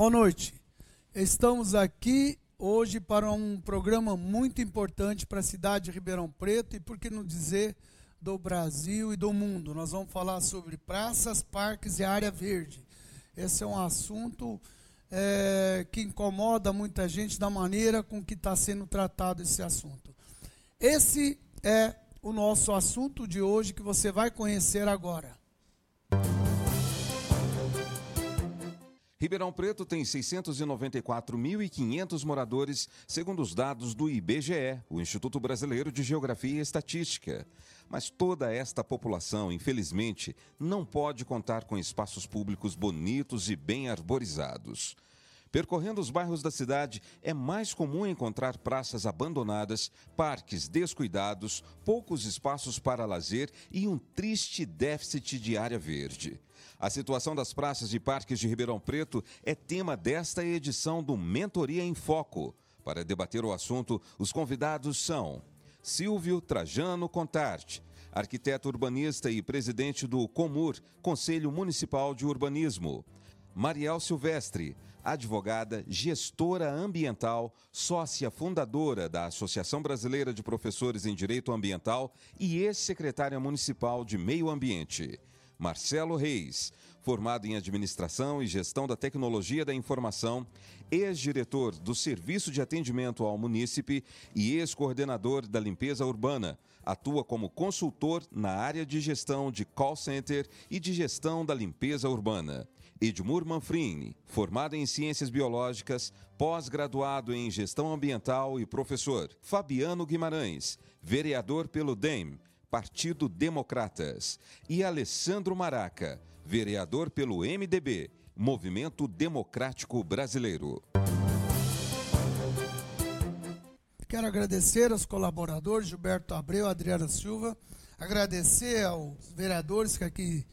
Boa noite. Estamos aqui hoje para um programa muito importante para a cidade de Ribeirão Preto e, por que não dizer, do Brasil e do mundo. Nós vamos falar sobre praças, parques e área verde. Esse é um assunto é, que incomoda muita gente da maneira com que está sendo tratado esse assunto. Esse é o nosso assunto de hoje que você vai conhecer agora. Ribeirão Preto tem 694.500 moradores, segundo os dados do IBGE, o Instituto Brasileiro de Geografia e Estatística. Mas toda esta população, infelizmente, não pode contar com espaços públicos bonitos e bem arborizados. Percorrendo os bairros da cidade, é mais comum encontrar praças abandonadas, parques descuidados, poucos espaços para lazer e um triste déficit de área verde. A situação das praças e parques de Ribeirão Preto é tema desta edição do Mentoria em Foco. Para debater o assunto, os convidados são Silvio Trajano Contarte, arquiteto urbanista e presidente do Comur, Conselho Municipal de Urbanismo. Mariel Silvestre, advogada, gestora ambiental, sócia fundadora da Associação Brasileira de Professores em Direito Ambiental e ex-secretária municipal de Meio Ambiente. Marcelo Reis, formado em Administração e Gestão da Tecnologia da Informação, ex-diretor do Serviço de Atendimento ao Munícipe e ex-coordenador da Limpeza Urbana. Atua como consultor na área de gestão de call center e de gestão da limpeza urbana. Edmur Manfrini, formado em Ciências Biológicas, pós-graduado em Gestão Ambiental e professor. Fabiano Guimarães, vereador pelo DEM, Partido Democratas, e Alessandro Maraca, vereador pelo MDB, Movimento Democrático Brasileiro. Quero agradecer aos colaboradores, Gilberto Abreu, Adriana Silva, agradecer aos vereadores que aqui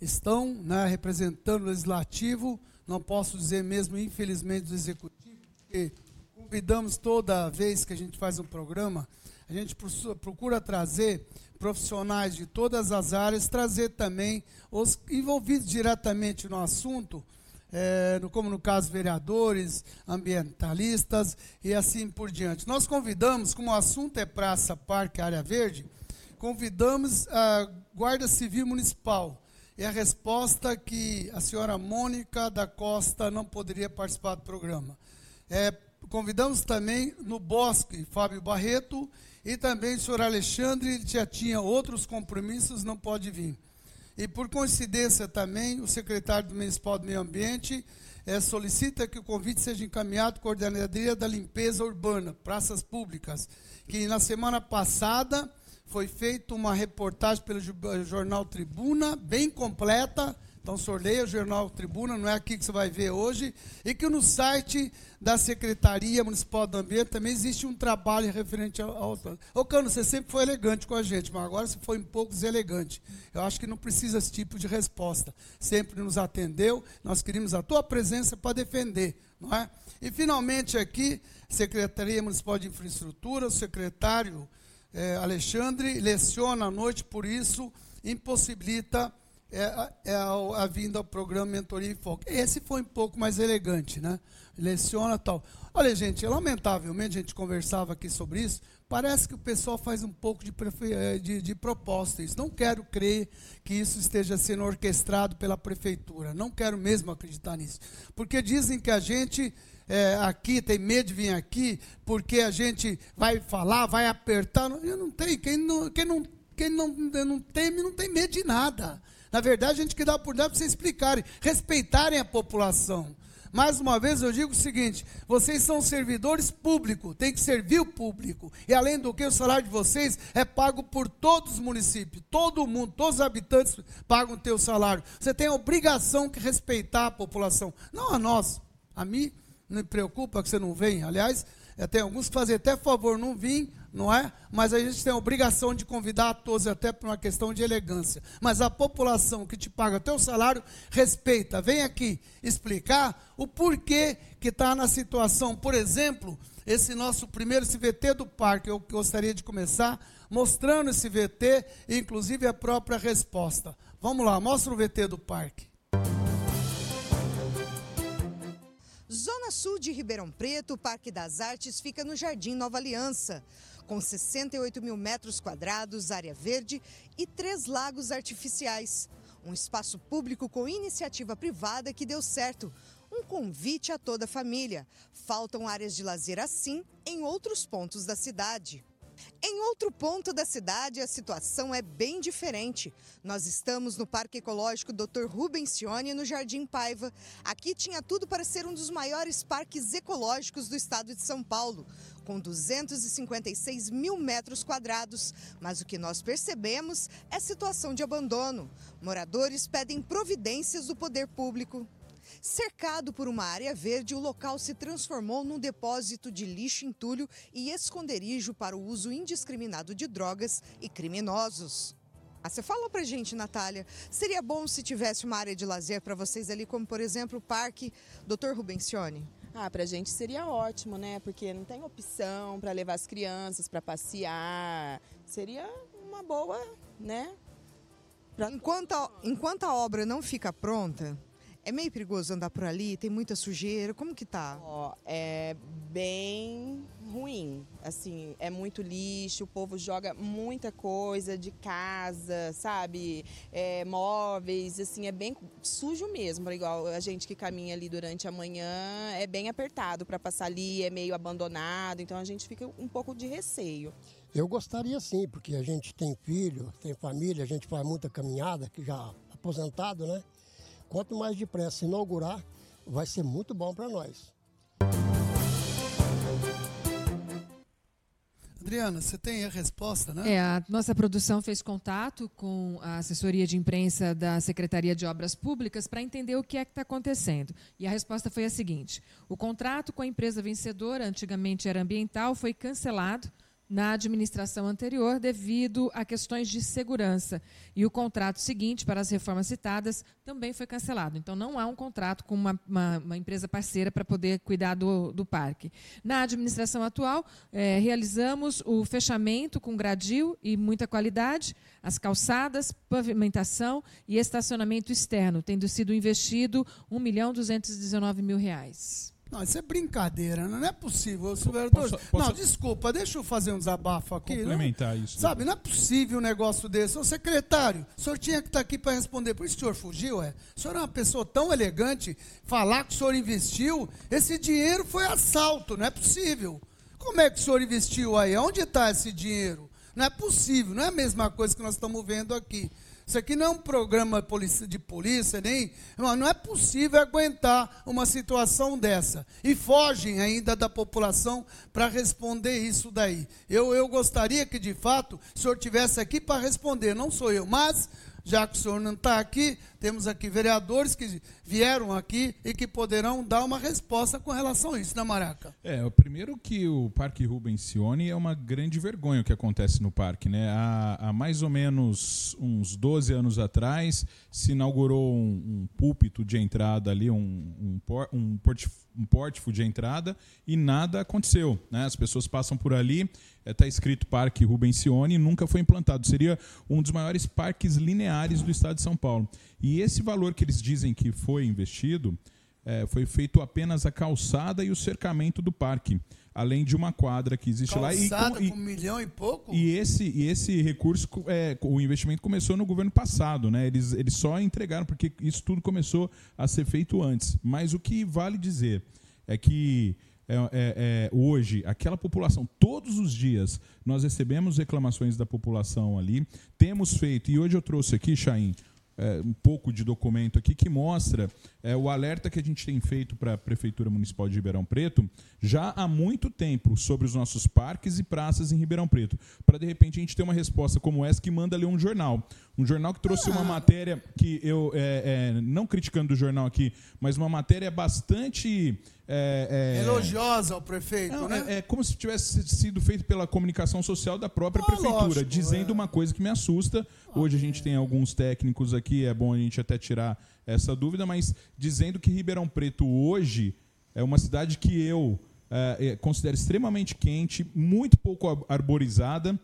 estão né, representando o legislativo, não posso dizer mesmo, infelizmente, do executivo, porque convidamos toda vez que a gente faz um programa, a gente procura trazer profissionais de todas as áreas, trazer também os envolvidos diretamente no assunto, é, como no caso vereadores, ambientalistas e assim por diante. Nós convidamos, como o assunto é Praça, Parque, Área Verde, convidamos a Guarda Civil Municipal. E a resposta que a senhora Mônica da Costa não poderia participar do programa. É, convidamos também no Bosque Fábio Barreto e também o senhor Alexandre já tinha outros compromissos, não pode vir. E por coincidência também, o secretário do Municipal do Meio Ambiente é, solicita que o convite seja encaminhado à Coordenadoria da Limpeza Urbana, Praças Públicas, que na semana passada foi feita uma reportagem pelo jornal Tribuna, bem completa, então, o senhor leia o Jornal Tribuna, não é aqui que você vai ver hoje, e que no site da Secretaria Municipal do Ambiente também existe um trabalho referente ao. Ô, Cano, você sempre foi elegante com a gente, mas agora você foi um pouco deselegante. Eu acho que não precisa esse tipo de resposta. Sempre nos atendeu, nós queríamos a tua presença para defender, não é? E, finalmente, aqui, Secretaria Municipal de Infraestrutura, o secretário eh, Alexandre leciona à noite, por isso impossibilita é, é a, a, vinda ao programa Mentoria em Foco. Esse foi um pouco mais elegante, né? Leciona tal. Olha, gente, lamentavelmente a gente conversava aqui sobre isso. Parece que o pessoal faz um pouco de, é, de, de proposta. Não quero crer que isso esteja sendo orquestrado pela prefeitura. Não quero mesmo acreditar nisso. Porque dizem que a gente é, aqui tem medo de vir aqui, porque a gente vai falar, vai apertar. Eu não tenho. Quem não, quem não, quem não, não teme, não tem medo de nada. Na verdade, a gente quer dar a oportunidade para vocês explicarem, respeitarem a população. Mais uma vez eu digo o seguinte: vocês são servidores públicos, tem que servir o público. E além do que, o salário de vocês é pago por todos os municípios, todo mundo, todos os habitantes pagam o teu salário. Você tem a obrigação de respeitar a população, não a nós. A mim não me preocupa que você não venha. Aliás, tem alguns que fazem até favor não vir, não é? Mas a gente tem a obrigação de convidar a todos, até por uma questão de elegância. Mas a população que te paga teu salário, respeita. Vem aqui explicar o porquê que está na situação. Por exemplo, esse nosso primeiro CVT do parque, eu gostaria de começar mostrando esse VT, inclusive a própria resposta. Vamos lá, mostra o VT do parque. sul de Ribeirão Preto, o Parque das Artes fica no Jardim Nova Aliança com 68 mil metros quadrados, área verde e três lagos artificiais. Um espaço público com iniciativa privada que deu certo. Um convite a toda a família. Faltam áreas de lazer assim em outros pontos da cidade. Em outro ponto da cidade, a situação é bem diferente. Nós estamos no Parque Ecológico Dr. Rubens Cione, no Jardim Paiva. Aqui tinha tudo para ser um dos maiores parques ecológicos do estado de São Paulo, com 256 mil metros quadrados. Mas o que nós percebemos é situação de abandono. Moradores pedem providências do poder público. Cercado por uma área verde, o local se transformou num depósito de lixo entulho e esconderijo para o uso indiscriminado de drogas e criminosos. Ah, você falou pra gente, Natália, seria bom se tivesse uma área de lazer para vocês ali, como por exemplo o Parque Dr. Rubencione? Ah, pra gente seria ótimo, né? Porque não tem opção para levar as crianças para passear. Seria uma boa, né? Enquanto, a, enquanto a obra não fica pronta, é meio perigoso andar por ali? Tem muita sujeira? Como que tá? Ó, é bem ruim. Assim, é muito lixo, o povo joga muita coisa de casa, sabe? É, móveis, assim, é bem sujo mesmo. Igual a gente que caminha ali durante a manhã, é bem apertado para passar ali, é meio abandonado, então a gente fica um pouco de receio. Eu gostaria sim, porque a gente tem filho, tem família, a gente faz muita caminhada, que já aposentado, né? Quanto mais depressa inaugurar, vai ser muito bom para nós. Adriana, você tem a resposta, né? É, a nossa produção fez contato com a assessoria de imprensa da Secretaria de Obras Públicas para entender o que é que está acontecendo. E a resposta foi a seguinte: o contrato com a empresa vencedora, antigamente era ambiental, foi cancelado na administração anterior devido a questões de segurança. E o contrato seguinte, para as reformas citadas, também foi cancelado. Então, não há um contrato com uma, uma, uma empresa parceira para poder cuidar do, do parque. Na administração atual, é, realizamos o fechamento com gradil e muita qualidade, as calçadas, pavimentação e estacionamento externo, tendo sido investido R$ 1 milhão 219 mil reais. Não, isso é brincadeira, não é possível, vereador. Posso, posso... Não, desculpa, deixa eu fazer um desabafo aqui. Complementar não, isso. Sabe, não é possível um negócio desse. Ô secretário, o senhor tinha que estar aqui para responder. Por isso o senhor fugiu, é? O senhor é uma pessoa tão elegante, falar que o senhor investiu, esse dinheiro foi assalto, não é possível. Como é que o senhor investiu aí? Onde está esse dinheiro? Não é possível, não é a mesma coisa que nós estamos vendo aqui. Isso aqui não é um programa de polícia, nem. Não é possível aguentar uma situação dessa. E fogem ainda da população para responder isso daí. Eu, eu gostaria que, de fato, o senhor tivesse aqui para responder, não sou eu, mas já que o senhor não está aqui, temos aqui vereadores que vieram aqui e que poderão dar uma resposta com relação a isso, né, Maraca? É, o primeiro que o Parque Rubens Cione é uma grande vergonha o que acontece no parque, né? Há, há mais ou menos uns 12 anos atrás se inaugurou um, um púlpito de entrada ali, um, um, um, um pórtico de entrada e nada aconteceu, né? As pessoas passam por ali está é, escrito Parque Rubensione e nunca foi implantado. Seria um dos maiores parques lineares do estado de São Paulo. E esse valor que eles dizem que foi investido é, foi feito apenas a calçada e o cercamento do parque, além de uma quadra que existe calçada lá. E, com um milhão e pouco? E esse, e esse recurso, é, o investimento começou no governo passado, né? Eles, eles só entregaram, porque isso tudo começou a ser feito antes. Mas o que vale dizer é que é, é, é, hoje, aquela população, todos os dias, nós recebemos reclamações da população ali, temos feito, e hoje eu trouxe aqui, Chaim, é, um pouco de documento aqui que mostra é, o alerta que a gente tem feito para a Prefeitura Municipal de Ribeirão Preto já há muito tempo sobre os nossos parques e praças em Ribeirão Preto. Para de repente a gente ter uma resposta como essa que manda ler um jornal. Um jornal que trouxe uma matéria que eu, é, é, não criticando o jornal aqui, mas uma matéria bastante. É, é, Elogiosa ao prefeito, não, né? É, é, como se tivesse sido feito pela comunicação social da própria prefeitura, lógico, dizendo uma coisa que me assusta. Hoje a gente tem alguns técnicos aqui, é bom a gente até tirar essa dúvida, mas dizendo que Ribeirão Preto hoje é uma cidade que eu é, considero extremamente quente, muito pouco arborizada,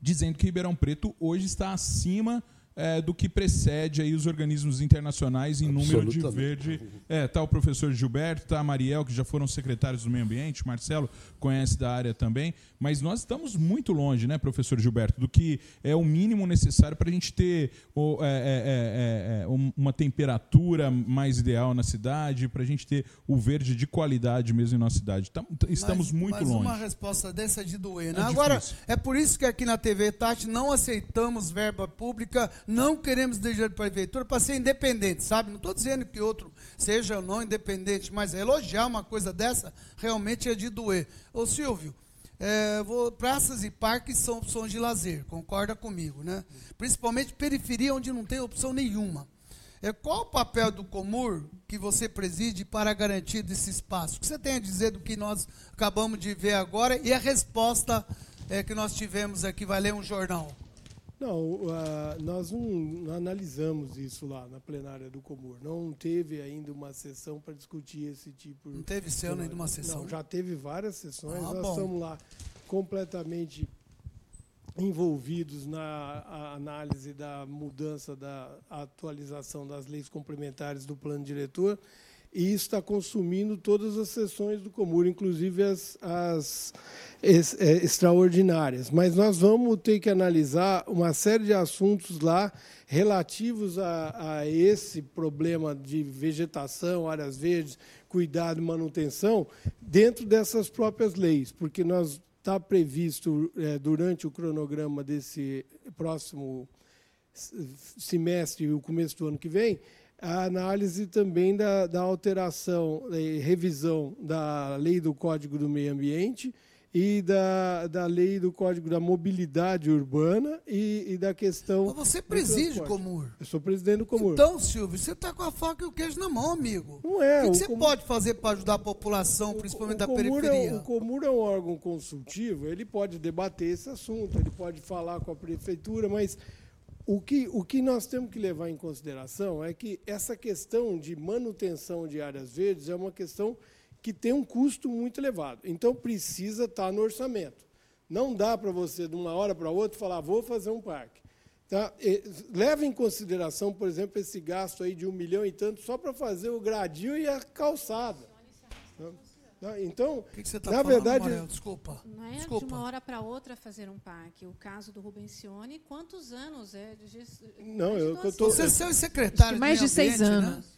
dizendo que Ribeirão Preto hoje está acima é, do que precede aí os organismos internacionais em número de verde. É, tá o professor Gilberto, tá a Mariel, que já foram secretários do meio ambiente, Marcelo conhece da área também, mas nós estamos muito longe, né, professor Gilberto, do que é o mínimo necessário para a gente ter o, é, é, é, é uma temperatura mais ideal na cidade, para a gente ter o verde de qualidade mesmo em nossa cidade. Estamos mas, muito mas longe. uma resposta dessa é de doer. Né? Agora, é por isso que aqui na TV Tati não aceitamos verba pública não queremos deixar de prefeitura para ser independente, sabe? Não estou dizendo que outro seja ou não independente, mas elogiar uma coisa dessa realmente é de doer. Ô Silvio, é, vou, praças e parques são opções de lazer, concorda comigo, né? Principalmente periferia onde não tem opção nenhuma. É, qual o papel do Comur que você preside para garantir desse espaço? O que você tem a dizer do que nós acabamos de ver agora e a resposta é, que nós tivemos aqui, vai ler um jornal? Não, nós não, analisamos isso lá na plenária do Comur. Não teve ainda uma sessão para discutir esse tipo. Não teve esse ano ainda uma sessão? Não, já teve várias sessões. Ah, nós bom. estamos lá completamente envolvidos na análise da mudança, da atualização das leis complementares do plano diretor e está consumindo todas as sessões do Comur, inclusive as, as é, extraordinárias. Mas nós vamos ter que analisar uma série de assuntos lá relativos a, a esse problema de vegetação, áreas verdes, cuidado e manutenção, dentro dessas próprias leis, porque nós está previsto é, durante o cronograma desse próximo semestre e o começo do ano que vem a análise também da, da alteração e revisão da lei do Código do Meio Ambiente e da, da lei do Código da Mobilidade Urbana e, e da questão. Mas você preside o Comur. Eu sou presidente do Comur. Então, Silvio, você está com a faca e o queijo na mão, amigo. Não é. O que, que você pode fazer para ajudar a população, principalmente o, o da periferia? É, o Comur é um órgão consultivo, ele pode debater esse assunto, ele pode falar com a prefeitura, mas o que, o que nós temos que levar em consideração é que essa questão de manutenção de áreas verdes é uma questão que tem um custo muito elevado. Então, precisa estar no orçamento. Não dá para você, de uma hora para outra, falar, vou fazer um parque. Tá? leve em consideração, por exemplo, esse gasto aí de um milhão e tanto só para fazer o gradil e a calçada. Tá? Tá? Então, que que tá na falando, verdade, Mariel? desculpa. Não é desculpa. de uma hora para outra fazer um parque. O caso do Rubencione, quantos anos é de gest... Não, eu estou. Você é secretário mais de, de seis né? anos. Né?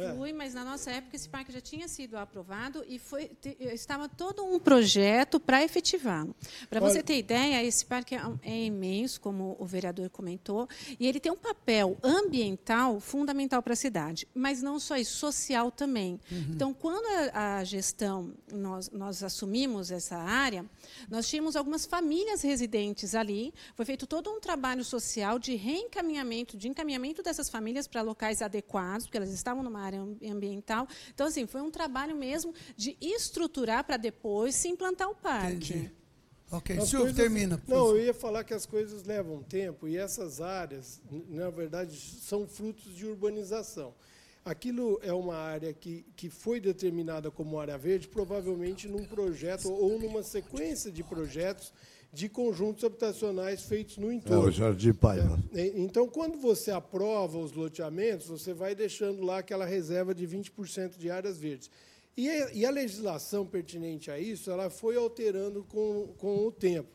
É. Fui, mas na nossa época esse parque já tinha sido aprovado e foi, te, estava todo um projeto para efetivá-lo. Para você ter ideia, esse parque é, é, imenso, como o vereador comentou, e ele tem um papel ambiental fundamental para a cidade, mas não só isso, social também. Uhum. Então, quando a, a gestão, nós, nós assumimos essa área, nós tínhamos algumas famílias residentes ali, foi feito todo um trabalho social de reencaminhamento, de encaminhamento dessas famílias para locais adequados, porque elas estavam numa área ambiental. Então, assim, foi um trabalho mesmo de estruturar para depois se implantar o parque. Entendi. Ok, Silvio, termina. Não, eu ia falar que as coisas levam tempo e essas áreas, na verdade, são frutos de urbanização. Aquilo é uma área que, que foi determinada como área verde, provavelmente num projeto ou numa sequência de projetos de conjuntos habitacionais feitos no entorno. É o Jardim Paiva. É, então, quando você aprova os loteamentos, você vai deixando lá aquela reserva de 20% de áreas verdes. E a, e a, legislação pertinente a isso, ela foi alterando com, com o tempo.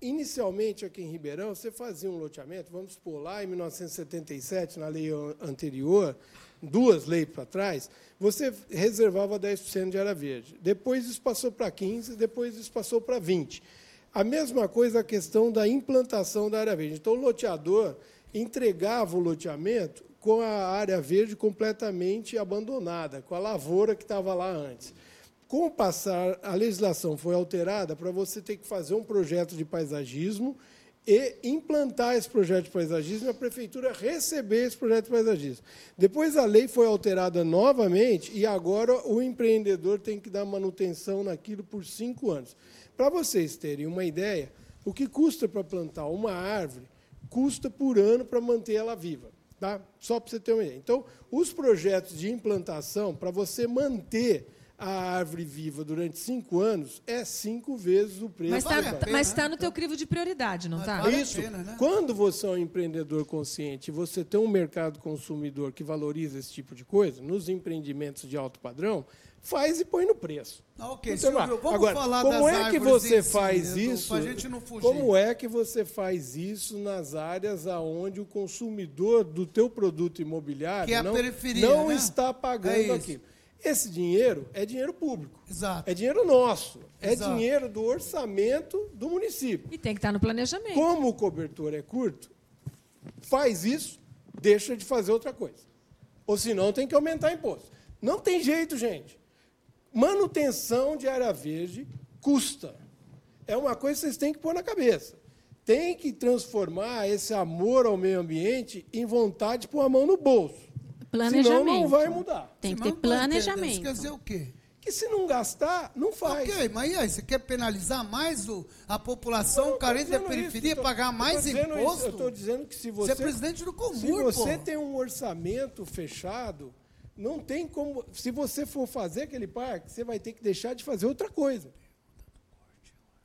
Inicialmente, aqui em Ribeirão, você fazia um loteamento, vamos supor, lá em 1977, na lei anterior, duas leis para trás, você reservava 10% de área verde. Depois isso passou para 15%, depois isso passou para 20%. A mesma coisa a questão da implantação da área verde. Então, o loteador entregava o loteamento com a área verde completamente abandonada, com a lavoura que estava lá antes. Com o passar, a legislação foi alterada para você ter que fazer um projeto de paisagismo e implantar esse projeto de paisagismo e a prefeitura receber esse projeto de paisagismo. Depois a lei foi alterada novamente e agora o empreendedor tem que dar manutenção naquilo por cinco anos. Para vocês terem uma ideia, o que custa para plantar uma árvore custa por ano para manter ela viva. Tá? Só para você ter uma ideia. Então, os projetos de implantação, para você manter a árvore viva durante cinco anos, é cinco vezes o preço. Mas está tá no teu crivo de prioridade, não está? Vale a Isso. pena, né? Quando você é um empreendedor consciente, você tem um mercado consumidor que valoriza esse tipo de coisa, nos empreendimentos de alto padrão, faz e põe no preço. Ah, ok, Silvio, vamos Agora, falar como das é que você em si, faz Edu, isso? pra gente não fugir. Como é que você faz isso nas áreas aonde o consumidor do teu produto imobiliário Que é não, não né? está pagando É aquilo? Esse dinheiro é dinheiro público. Exato. É dinheiro nosso. É Exato. dinheiro do orçamento do município. E tem que estar no planejamento. Como o cobertor é curto, faz isso, deixa de fazer outra coisa. Ou senão tem que aumentar imposto. Não tem jeito, gente. Manutenção de área verde custa. É uma coisa que vocês têm que pôr na cabeça. Tem que transformar esse amor ao meio ambiente em vontade de pôr a mão no bolso. Planejamento. Senão não vai mudar. Tem que ter entender. Isso planejamento. quer dizer o quê? Que se não gastar, não faz. Ok, mas e aí, você quer penalizar mais o, a população Não, carente da periferia, isso, tô- pagar mais dizendo isso, imposto? Eu estou dizendo que se Você você. é presidente do Comur, Se você pô. tem um orçamento fechado, não tem como. Se você for fazer aquele parque, você vai ter que deixar de fazer outra coisa.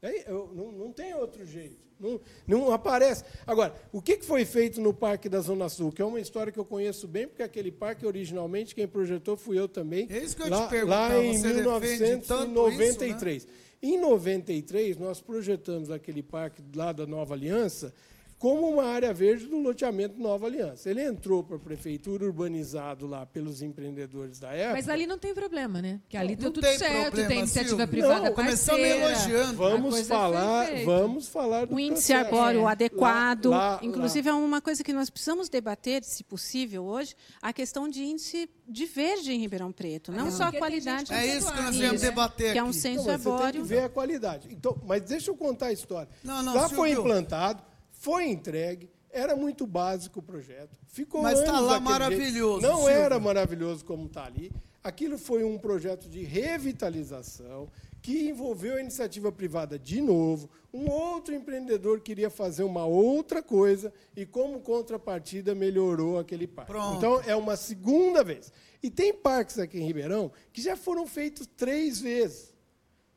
É, eu- não, não tem outro jeito. Não, não aparece. Agora, o que foi feito no Parque da Zona Sul? Que é uma história que eu conheço bem, porque aquele parque, originalmente, quem projetou fui eu também. É isso que eu lá, te perguntar, Lá em você defende tanto 1993. Em 93, nós projetamos aquele parque lá da Nova Aliança como uma área verde do loteamento Nova Aliança. Ele entrou para a prefeitura, urbanizado lá pelos empreendedores da época. Mas ali não tem problema, né? Porque ali Não deu tudo tem certo, problema, tem iniciativa Silvio. privada Não, começamos parceira. elogiando. A Vamos coisa falar, foi vamos falar do O índice processo. arbóreo É. adequado. Lá- lá- inclusive, é uma coisa que nós precisamos debater, se possível, hoje, a questão de índice de verde em Ribeirão Preto. Não só a qualidade. É isso que nós viemos Isso, debater Que é um aqui. censo Não, mas você tem que arbóreo. ver a qualidade. Então, mas deixa eu contar a história. Não, não, Já foi Silvio. implantado, foi entregue, era muito básico o projeto. Ficou Mas tá anos lá maravilhoso, jeito. Não Silvio. era maravilhoso como está ali. Aquilo foi um projeto de revitalização que envolveu a iniciativa privada de novo. Um outro empreendedor queria fazer uma outra coisa e, como contrapartida, melhorou aquele parque. Pronto. Então, é uma segunda vez. E tem parques aqui em Ribeirão que já foram feitos três vezes.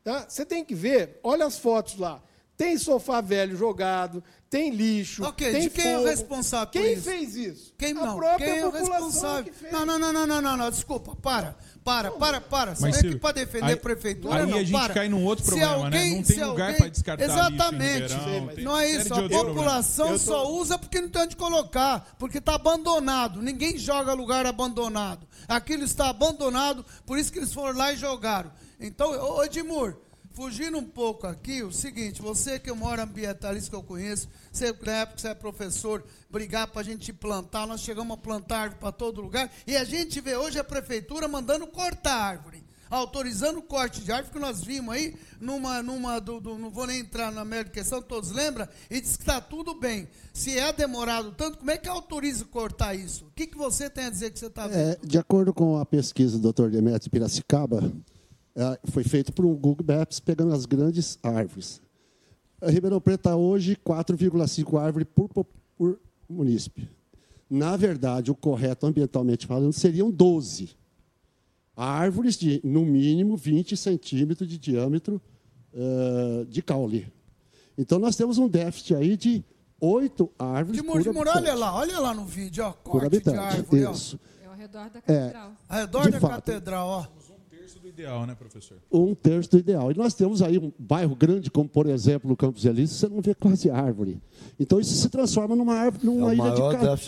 Tá? Você tem que ver, olha as fotos lá. Tem sofá velho jogado, tem lixo. Ok, tem de quem é o fogo. responsável por Quem isso? fez isso? Quem a não? própria Quem é o responsável? que fez. Não, não, não, não, não, não, não, desculpa, para, para, para, para. Você Mas, vem aqui para defender aí- a prefeitura, aí não, a gente para. cai num outro Se problema, né? alguém- Não tem lugar alguém- pra descartar lixo em Exatamente. Ribeirão, tem não é isso, a população. Eu só tô- usa porque não tem onde colocar, porque está abandonado. Ninguém joga lugar abandonado. Aquilo está abandonado, por isso que eles foram lá e jogaram. Então, ô ô, Edmur, fugindo um pouco aqui, o seguinte, você que maior ambientalista que eu conheço, você, você é professor, brigar para a gente plantar, nós chegamos a plantar árvore para todo lugar, e a gente vê hoje a prefeitura mandando cortar árvore autorizando o corte de árvore, que nós vimos aí, numa, numa do, do- não vou nem entrar na merda questão, todos lembram, e diz que está tudo bem. Se é demorado tanto, como é que autoriza cortar isso? O que, que você tem a dizer que você está vendo? É, de acordo com a pesquisa do Dr. Demetrio Piracicaba, foi feito por um Google Maps pegando as grandes árvores. A Ribeirão Preto está hoje 4,5 árvores por, po- por munícipe. Na verdade, o correto ambientalmente falando seriam 12 árvores de, no mínimo, 20 centímetros de diâmetro eh, de caule. Então, nós temos um déficit aí de oito árvores De por de Mur, olha habitante. lá, olha lá no vídeo, ó, Por corte de habitante, árvore, ó. isso. É ao redor da É, catedral. Ao redor De da fato. catedral, ó. Um terço do ideal, né, professor? um terço do ideal. E nós temos aí um bairro grande, como por exemplo o Campos Elíseos, você não vê quase árvore. Então isso se transforma numa árvore, É numa o ilha de calor.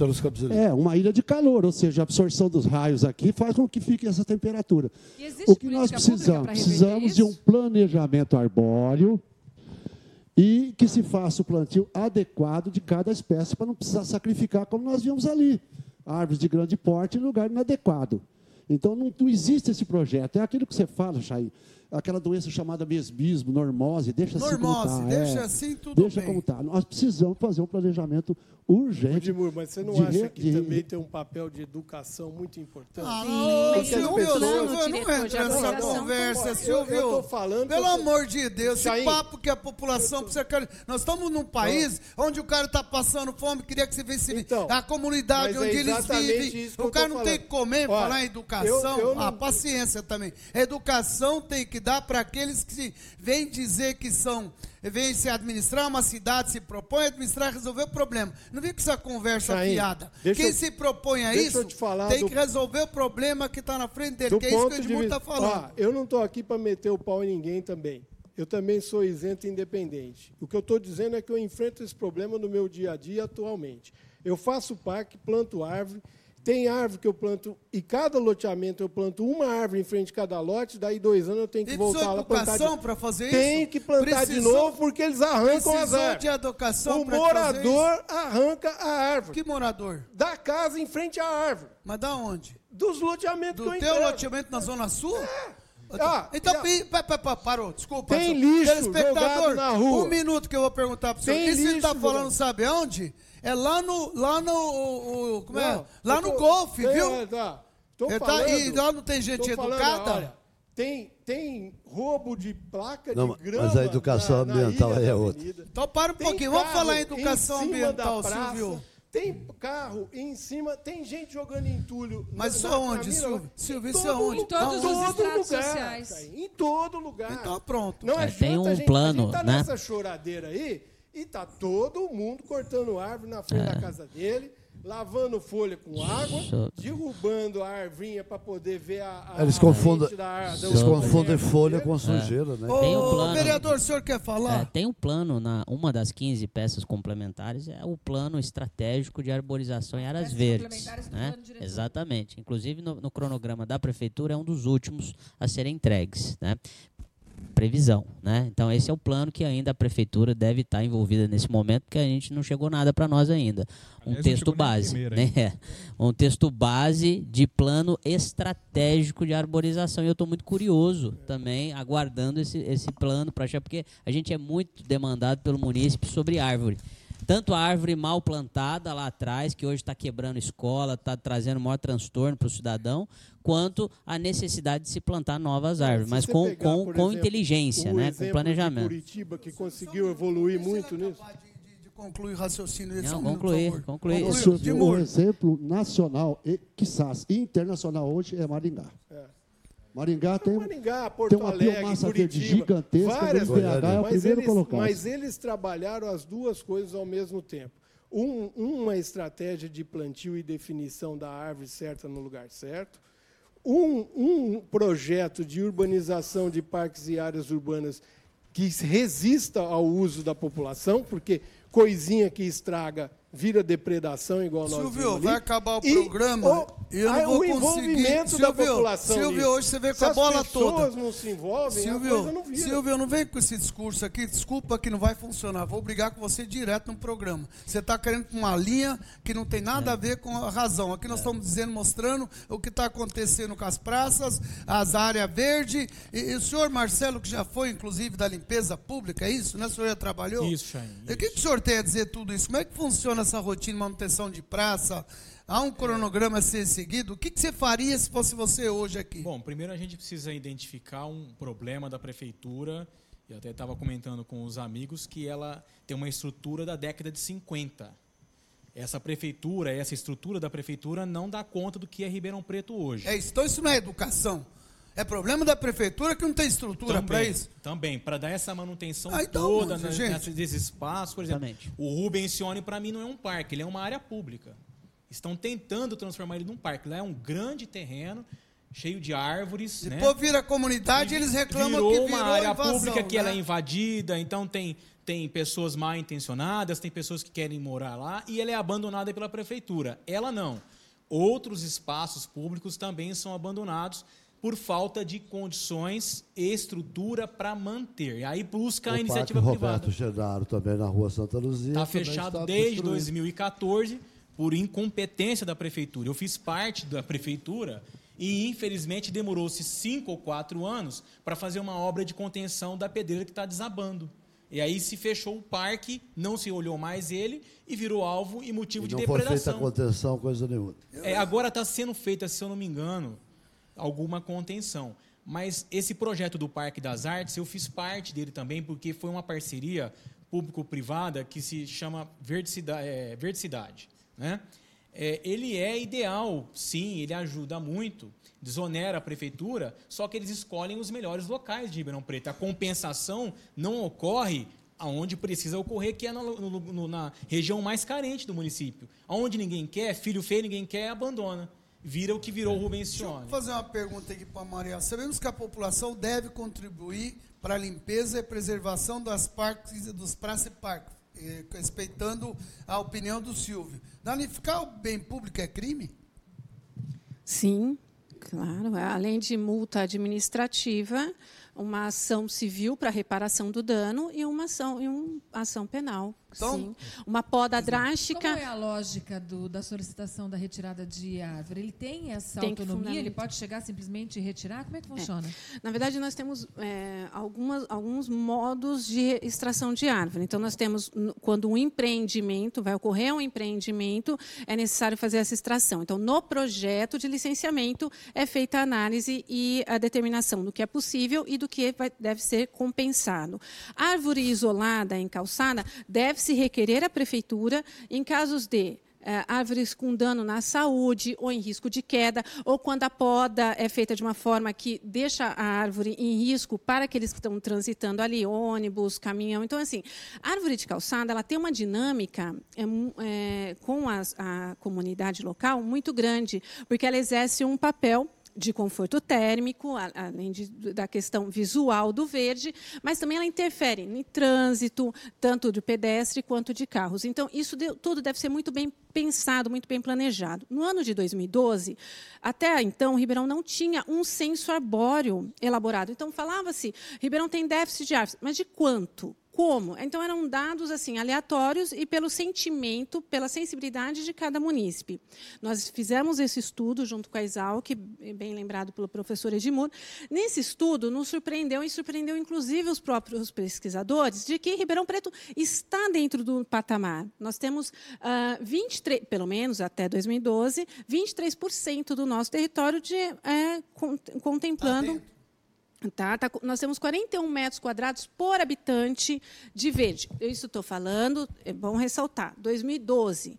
É, uma ilha de calor, ou seja, a absorção dos raios aqui faz com que fique essa temperatura. E O que nós precisamos? Precisamos de um isso? planejamento arbóreo e que se faça o plantio adequado de cada espécie para não precisar sacrificar, como nós vimos ali. Árvores de grande porte em lugar inadequado. Então, não, não existe esse projeto. É aquilo que você fala, Chay. Aquela doença chamada mesmismo, normose, deixa Normose, assim como está. deixa é. assim, tudo Deixa bem. como está. Nós precisamos fazer um planejamento urgente. Edmur, mas você não de acha re- que de- também tem um papel de educação muito importante? Ah, não, Silvio, Plano não entra nessa conversa, Eu- Silvio. eu tô falando Pelo tô- amor de Deus, esse papo que a população precisa... querer- Nós estamos num país onde o cara está passando fome, queria que você visse Então, a comunidade é onde eles exatamente vivem. O cara tô não tem que comer, Olha, falar em educação. eu- eu não- Ah, paciência também. Educação tem que dar para aqueles que vêm dizer que são... Vêm se administrar uma cidade, se propõe a administrar, resolver o problema. Não vem com essa conversa fiada. deixa Quem eu- se propõe a isso tem do- que resolver o problema que está na frente dele, que é isso que o Edmundo está falando. Ó, eu não estou aqui para meter o pau em ninguém também. Eu também sou isento e independente. O que eu estou dizendo é que eu enfrento esse problema no meu dia a dia atualmente. Eu faço parque, planto árvore, tem árvore que eu planto, e cada loteamento eu planto uma árvore em frente de cada lote, daí dois anos eu tenho que E voltar lá plantar educação de... para fazer Tem isso? que plantar de Precisou- novo porque eles arrancam as árvores. de educação O morador arranca a árvore. Que morador? Da casa em frente à árvore. Mas da onde? Dos loteamentos Do que eu teu entrego. loteamento na Zona Sul? Ah, então, e a- pi- pa- pa- pa- parou, desculpa. Tem lixo Telespectador, na rua. Um minuto que eu vou perguntar para o senhor. Tem Isso ele está lixo falando, sabe aonde? É lá no. Lá no. o- o- como é? Não, Lá eu no tô- golfe, tem- viu? é, tá. Tô tá- falando, e lá não tem gente tô falando, educada? olha, tem, tem roubo de placa Não, de grama. mas a educação na- na ambiental aí é outra. Então para um Tem pouquinho. Vamos falar em educação cima ambiental, praça, Silvio. Tem carro em cima, tem gente jogando entulho. Mas na- isso na aonde, Silvio? Silvio, Em isso todo aonde? Em todos em os todo lugar, sociais. Caio, Em todo lugar. Então pronto. Não É, adianta tem um a gente, plano, a gente tá né? nessa choradeira aí e tá todo mundo cortando árvore na frente É. da casa dele, lavando folha com água, Só- derrubando a arvinha para poder ver a, a Eles a confundem, da da eles confundem folha com sujeira, né? Tem um Ô, plano. vereador, o senhor quer falar? É, tem um plano, na uma das 15 peças complementares, é o plano estratégico de arborização em áreas Peças verdes. Né? Exatamente. Inclusive, no, no cronograma da prefeitura, é um dos últimos a serem entregues. Né? Previsão. Né? Então, esse é o plano que ainda a prefeitura deve estar envolvida nesse momento, porque a gente não chegou nada para nós ainda. Um Aliás, texto base. primeira Né? Um texto base de plano estratégico de arborização. E eu estou muito curioso também, aguardando esse, esse plano para achar, porque a gente é muito demandado pelo munícipe sobre árvore. Tanto a árvore mal plantada lá atrás, que hoje está quebrando escola, está trazendo maior transtorno para o cidadão, quanto a necessidade de se plantar novas árvores, Se mas com, pegar, com, com exemplo, inteligência, o né? com de planejamento. Curitiba, que conseguiu evoluir muito nisso. Concluir o raciocínio desse Não, um minuto, concluir, concluir. Conclui, Edmundo. o exemplo nacional e, quizás, internacional hoje é Maringá. Maringá tem, Maringá, Porto tem uma Alegre, biomassa verde gigantesca, várias o IPH é o mas primeiro eles, colocado. mas eles trabalharam as duas coisas ao mesmo tempo. Um- uma estratégia de plantio e definição da árvore certa no lugar certo. Um, um projeto de urbanização de parques e áreas urbanas que resista ao uso da população, porque coisinha que estraga vira depredação, igual nós Silvio, vimos ali. vai acabar o E programa o- e eu não vou o conseguir. envolvimento da Silvio, população Silvio, nisso. hoje você veio com Se a as bola pessoas toda. não se envolvem, a coisa não Silvio, vira. Silvio, não vem com esse discurso aqui, desculpa que não vai funcionar. Vou brigar com você direto no programa. Você está querendo uma linha que não tem nada a ver com a razão. Aqui nós estamos dizendo, mostrando o que está acontecendo com as praças, as áreas verdes. E, e o senhor Marcelo, que já foi, inclusive, da limpeza pública, é isso, né? O senhor já trabalhou? Isso, Chain, o que, que o senhor tem a dizer tudo isso? Como é que funciona essa rotina de manutenção de praça? Há um cronograma a ser seguido? O que, que você faria se fosse você hoje aqui? Bom, primeiro a gente precisa identificar um problema da prefeitura. Eu até estava comentando com os amigos que ela tem uma estrutura da década de 50. Essa prefeitura, essa estrutura da prefeitura não dá conta do que é Ribeirão Preto hoje. É então isso não é educação. É problema da prefeitura que não tem estrutura para isso. Também, para dar essa manutenção Ah, então, toda né, gente. nessa- desse espaço, por exemplo. Exatamente. O Rubencione, para mim, não é um parque, ele é uma área pública. Estão tentando transformar ele num parque. Lá é um grande terreno, cheio de árvores. né? Depois vira comunidade e eles reclamam virou que virou uma área invasão, pública que né? ela é invadida, então tem, tem pessoas mal intencionadas, tem pessoas que querem morar lá e ela é abandonada pela prefeitura. Ela não. Outros espaços públicos também são abandonados por falta de condições e estrutura para manter. E aí busca a o Parque iniciativa Roberto privada. Genaro também na rua Santa Luzia. Está fechado está desde destruído. 2014 por incompetência da prefeitura. Eu fiz parte da prefeitura E, infelizmente, demorou-se cinco ou quatro anos para fazer uma obra de contenção da pedreira que está desabando. E aí se fechou o parque, não se olhou mais ele e virou alvo e motivo E de não foi feita a depredação. contenção, coisa nenhuma. É, agora está sendo feita, se eu não me engano, alguma contenção. Mas esse projeto do Parque das Artes, eu fiz parte dele também, porque foi uma parceria público-privada que se chama Verticidade. É, né? É, ele é ideal, sim, ele ajuda muito, desonera a prefeitura, só que eles escolhem os melhores locais de Ribeirão Preto. A compensação não ocorre aonde precisa ocorrer, que é na, no- na região mais carente do município. Aonde ninguém quer, filho feio ninguém quer, abandona. Vira o que virou o Rubens Cione. Vou fazer uma pergunta aqui para a Maria. Sabemos que a população deve contribuir para a limpeza e preservação das parques e dos praças e parques, eh, respeitando a opinião do Silvio. Danificar o bem público é crime? Sim, claro. Além de multa administrativa, uma ação civil para reparação do dano e uma ação, e uma ação penal. Então, sim. Uma poda drástica. Como é a lógica do- da solicitação da retirada de árvore? Ele tem essa Tem autonomia? Ele pode chegar simplesmente e retirar? Como é que funciona? Na verdade, nós temos é, algumas, alguns modos de extração de árvore. Então, nós temos, quando um empreendimento, vai ocorrer um empreendimento, é necessário fazer essa extração. Então, no projeto de licenciamento, é feita a análise e a determinação do que é possível e do que vai- deve ser compensado. Árvore isolada em calçada deve-se requerer à prefeitura em casos de eh, árvores com dano na saúde ou em risco de queda, ou quando a poda é feita de uma forma que deixa a árvore em risco para aqueles que estão transitando ali, ônibus, caminhão. Então, assim, a árvore de calçada ela tem uma dinâmica é, é, com as- a comunidade local muito grande, porque ela exerce um papel de conforto térmico, além de- da questão visual do verde, mas também ela interfere no trânsito, tanto de pedestre quanto de carros. Então, isso tudo deve ser muito bem pensado, muito bem planejado. No ano de 2012, até então, Ribeirão não tinha um censo arbóreo elaborado. Então, falava-se, Ribeirão tem déficit de árvores, mas de quanto? Como? Então eram dados assim aleatórios e pelo sentimento, pela sensibilidade de cada munícipe. Nós fizemos esse estudo junto com a Exalc, bem lembrado pelo professor Edmur. Nesse estudo nos surpreendeu e surpreendeu inclusive os próprios pesquisadores de que Ribeirão Preto está dentro do patamar. Nós temos ah, 23, pelo menos até 2012, 23% do nosso território de, é, con- contemplando Tá, tá, nós temos 41 metros quadrados por habitante de verde. Eu isso estou falando, é bom ressaltar, 2012.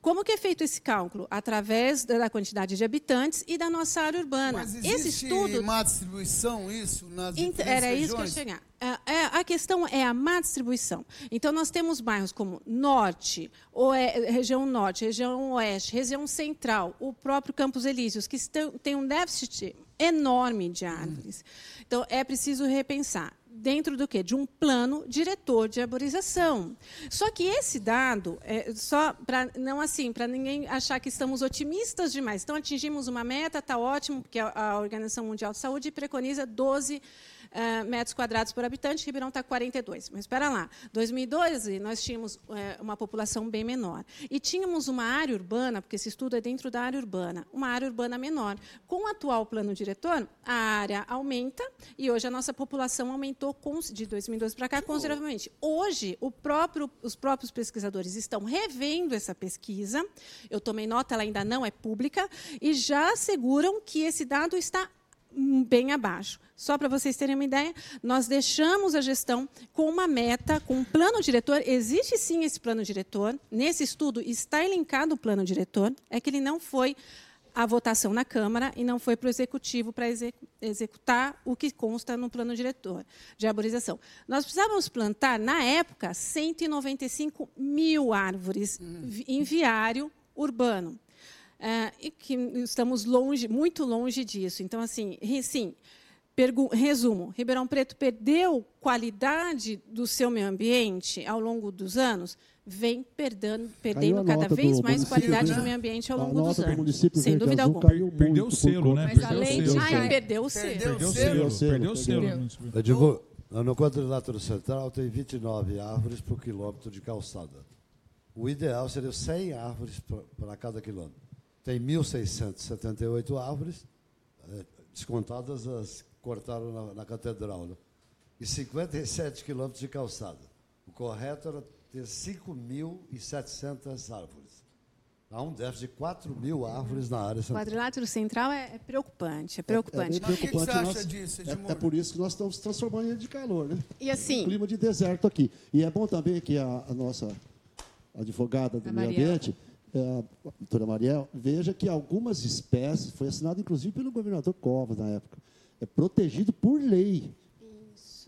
Como que é feito esse cálculo? Através da quantidade de habitantes e da nossa área urbana. Mas esse existe estudo má distribuição isso nas Era isso que eu ia regiões? chegar. É, é, a questão é a má distribuição. Então, nós temos bairros como Norte, oe- região Norte, região Oeste, região Central, o próprio Campos Elíseos, que tem um déficit enorme de árvores. Então, é preciso repensar. Dentro do quê? De um plano diretor de arborização. Só que esse dado, é só para não assim, para ninguém achar que estamos otimistas demais. Então, atingimos uma meta, está ótimo, porque a, Organização Mundial de Saúde preconiza 12 eh, metros quadrados por habitante, Ribeirão está 42. Mas espera lá, 2012 nós tínhamos eh, uma população bem menor. E tínhamos uma área urbana, porque esse estudo é dentro da área urbana, uma área urbana menor. Com o atual plano diretor, a área aumenta e hoje a nossa população aumentou de 2012 para cá consideravelmente. Hoje, o próprio- os próprios pesquisadores estão revendo essa pesquisa. Eu tomei nota, ela ainda não é pública, e já asseguram que esse dado está bem abaixo. Só para vocês terem uma ideia, nós deixamos a gestão com uma meta, com um plano diretor. Existe sim esse plano diretor. Nesse estudo está elencado o plano diretor. É que ele não foi à votação na Câmara e não foi para o Executivo para execu- executar o que consta no plano diretor de arborização. Nós precisávamos plantar, na época, 195 mil árvores vi- em viário urbano. É, e que estamos longe, muito longe disso. Então, assim, sim, resumo, Ribeirão Preto perdeu qualidade do seu meio ambiente ao longo dos anos, vem perdendo, perdendo cada vez mais qualidade né? do meio ambiente ao longo dos anos. Sem dúvida alguma. Perdeu o selo, né? Mas Perdeu o além selo. de. Ai, perdeu o selo. Perdeu o selo. Perdeu o selo. digo, no quadrilátero central tem 29 árvores por quilômetro de calçada. O ideal seria 100 árvores para cada quilômetro. Tem 1.678 árvores é, descontadas as que cortaram na, na catedral, né? e 57 quilômetros de calçada. O correto era ter 5.700 árvores. Há um déficit de 4 mil árvores na área O central. quadrilátero central é, é preocupante, é preocupante. É, bem preocupante. Nós- é, é por isso que nós estamos transformando em de calor, né? E assim- Um clima de deserto aqui. E é bom também que a, a nossa advogada do A meio ambiente, é, a doutora Mariel, veja que algumas espécies, foi assinado inclusive pelo governador Covas na época, é protegido por lei.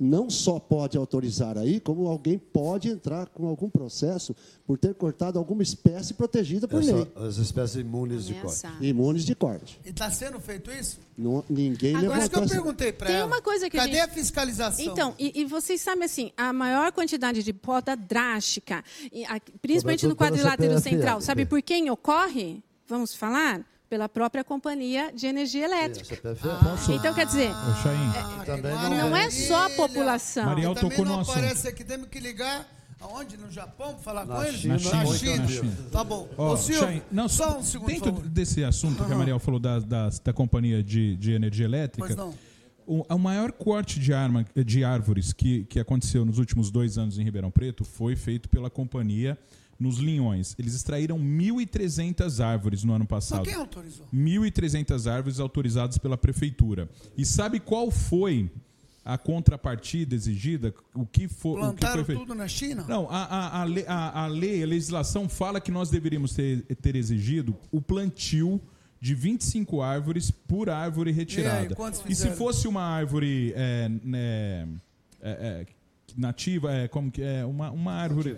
Não só pode autorizar aí, como alguém pode entrar com algum processo por ter cortado alguma espécie protegida por só lei. as espécies imunes de corte. Imunes de corte. E está sendo feito isso? Não- ninguém Agora, Por isso que levantou eu essa- perguntei para Tem ela. uma coisa que a Cadê gente- a fiscalização? Então, e, e vocês sabem assim, a maior quantidade de poda drástica, a- principalmente no quadrilátero central, sabe por quem ocorre? Vamos falar? Pela própria companhia de energia elétrica. Então, quer dizer, Ô, Chain, Também não é só a população. Mariel Também tocou não no aparece aqui, temos que ligar aonde? No Japão, para falar Na com eles? China, Na China. na China. Tá bom. Ó, Ô, Silvio, Chain, não, só um segundo, dentro por favor. desse assunto que a Mariel falou da, da, da companhia de, de energia elétrica, Pois não. o, o maior corte de, arma, de árvores que, que aconteceu nos últimos dois anos em Ribeirão Preto foi feito pela companhia nos Linhões. Eles extraíram 1.300 árvores no ano Mas passado. quem autorizou? 1.300 árvores autorizadas pela prefeitura. E sabe qual foi a contrapartida exigida? O que, for, o que Plantaram foi feito? tudo na China? Não, a, a, a, lei, a, a lei, a legislação fala que nós deveríamos ter, ter exigido o plantio de 25 árvores por árvore retirada. quantos E, se fosse uma árvore é, né, é, é, nativa, é, como que é? Uma, uma árvore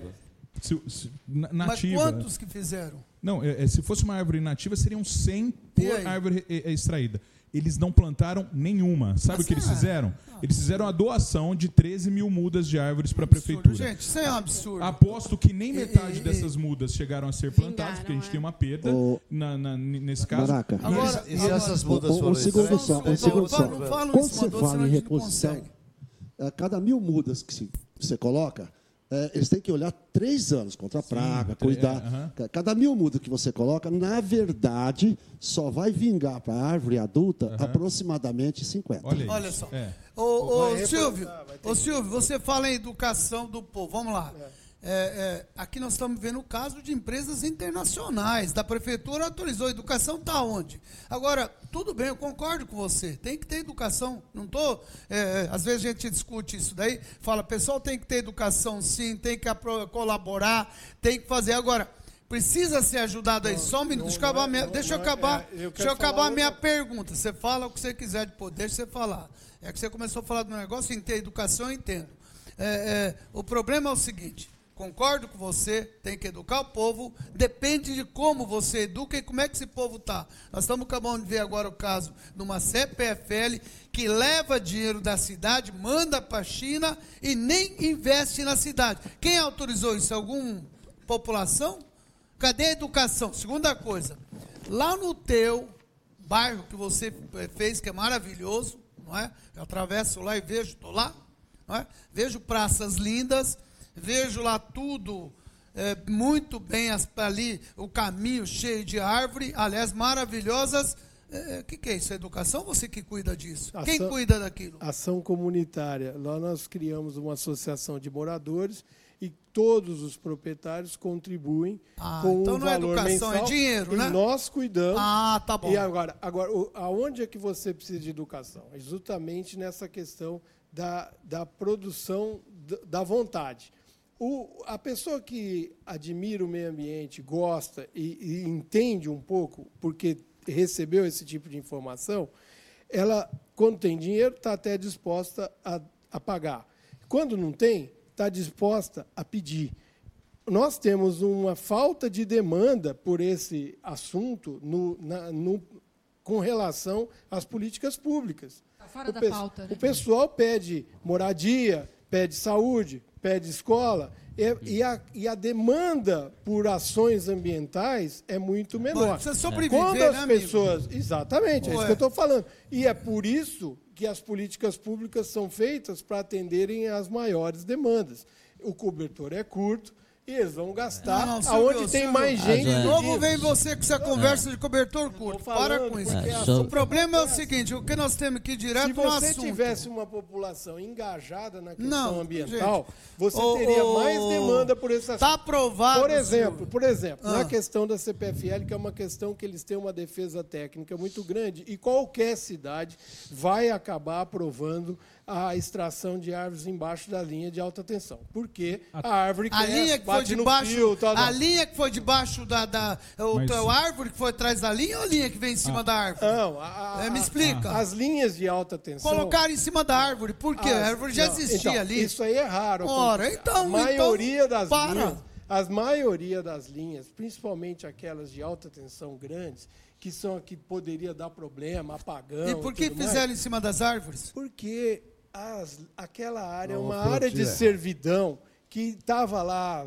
se- se- na- Mas nativa. quantos que fizeram? Não, é, é, se fosse uma árvore nativa, seriam 100 E por árvore é, é, extraída. Eles não plantaram nenhuma. Sabe Mas o que eles é. fizeram? Eles fizeram a doação de 13 mil mudas de árvores para a prefeitura. Gente, isso é um absurdo. Aposto que nem E- metade e- dessas mudas chegaram a ser plantadas, porque a gente tem uma perda Ô, na- na- nesse caso. Maraca. Agora, E se essas mudas foram segundo só, Não, segundo não só. não Quando você fala em não reposição, cada mil mudas que se- você coloca, é, eles têm que olhar três anos contra a praga, tre- cuidar. é, Cada mil mudas que você coloca, na verdade, só vai vingar para a árvore adulta aproximadamente 50. Olha, Olha só. É. Ô, ô, Silvio, ô, Silvio, você fala em educação do povo. Vamos lá. É, é, aqui nós estamos vendo o caso de empresas internacionais. Da prefeitura autorizou. A educação está onde? Agora, tudo bem, eu concordo com você. Tem que ter educação. Não estou. às vezes a gente discute isso daí. Fala, pessoal, tem que ter educação sim, tem que colaborar, tem que fazer. Agora, precisa ser ajudado aí. Só um minuto. Deixa eu acabar, minha- não, deixa eu não, acabar, é, eu deixa eu acabar a minha pergunta. Você fala o que você quiser depois, deixa você falar. É que você começou a falar do negócio, em ter educação, eu entendo. É, é, o problema é o seguinte: concordo com você, tem que educar o povo, depende de como você educa e como é que esse povo está. Nós estamos acabando de ver agora o caso de uma CPFL que leva dinheiro da cidade, manda para a China e nem investe na cidade. Quem autorizou isso? Alguma população? Cadê a educação? Segunda coisa, lá no teu bairro que você eh, fez, que é maravilhoso, não é? Eu atravesso lá e vejo, estou lá, não é? Vejo praças lindas, vejo lá tudo eh, muito bem as- ali, o caminho cheio de árvore, aliás, maravilhosas. O que, que é isso? É educação ou você que cuida disso? Quem Ação- cuida daquilo? Ação comunitária. Lá nós criamos uma associação de moradores e todos os proprietários contribuem Ah, com então um não é educação, é mensal dinheiro, e né? nós cuidamos. Ah, tá bom. E agora, agora aonde é que você precisa de educação? É justamente nessa questão da, da produção da vontade. O, a pessoa que admira o meio ambiente, gosta e, e entende um pouco, porque recebeu esse tipo de informação, ela, quando tem dinheiro, está até disposta a, a pagar. Quando não tem, está disposta a pedir. Nós temos uma falta de demanda por esse assunto no, na- no- com relação às políticas públicas. Tá fora o da pauta, né? O pessoal pede moradia, pede saúde, pede escola, e, e a, e a demanda por ações ambientais é muito menor. sobreviver, Quando né, as amigo? pessoas. Exatamente, é isso que eu estou falando. E é por isso que as políticas públicas são feitas para atenderem às maiores demandas. O cobertor é curto e eles vão gastar Não, não, Silvio, aonde tem Silvio, mais gente. De é. novo vem você com essa conversa de cobertor curto. Para com isso. É, O problema é o seguinte, o que nós temos que ir direto Se no você assunto. tivesse uma população engajada na questão Não, ambiental, gente. você teria mais demanda por esse assunto. Tá aprovado, Por exemplo, por exemplo, Ah. na questão da CPFL, que é uma questão que eles têm uma defesa técnica muito grande, e qualquer cidade vai acabar aprovando a extração de árvores embaixo da linha de alta tensão. Porque a árvore A cresce, linha que foi debaixo, fio, tal, a linha que foi debaixo da, da o, Mas- a árvore que foi atrás da linha ou a linha que vem em cima da árvore? Não, a- a- É, me explica. As linhas de alta tensão. Colocaram em cima da árvore, por quê? As- a árvore já não, existia então, ali. Isso aí é raro. Ora, então- a maioria então, das para. linhas, as maioria das linhas, principalmente aquelas de alta tensão grandes, que são a que poderia dar problema, apagão. E por que tudo mais, fizeram em cima das árvores? Porque as- aquela área é Não, uma área de tira. servidão que estava lá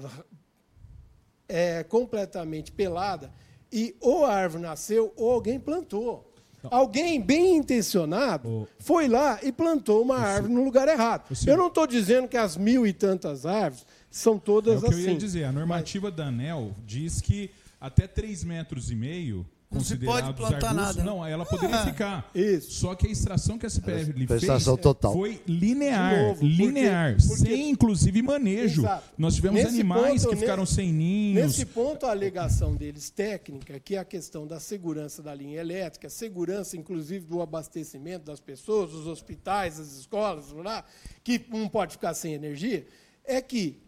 é, completamente pelada e ou a árvore nasceu ou alguém plantou. Alguém bem intencionado foi lá e plantou uma árvore no lugar errado. Eu não estou dizendo que as mil e tantas árvores são É todas o que assim. eu ia dizer. A normativa da ANEL diz que até 3 metros e meio Não se considerados pode plantar arbustos, nada. não, ela poderia Ah. ficar. Isso. Só que a extração que a CPF lhe fez total. foi linear, novo, porque- linear, porque- sem inclusive manejo. Exato. Nós tivemos Nesse animais ponto, que ficaram nesse- sem ninhos. Nesse ponto, a alegação deles técnica, que é a questão da segurança da linha elétrica, segurança, inclusive, do abastecimento das pessoas, dos hospitais, das escolas, lá, que não pode ficar sem energia, é que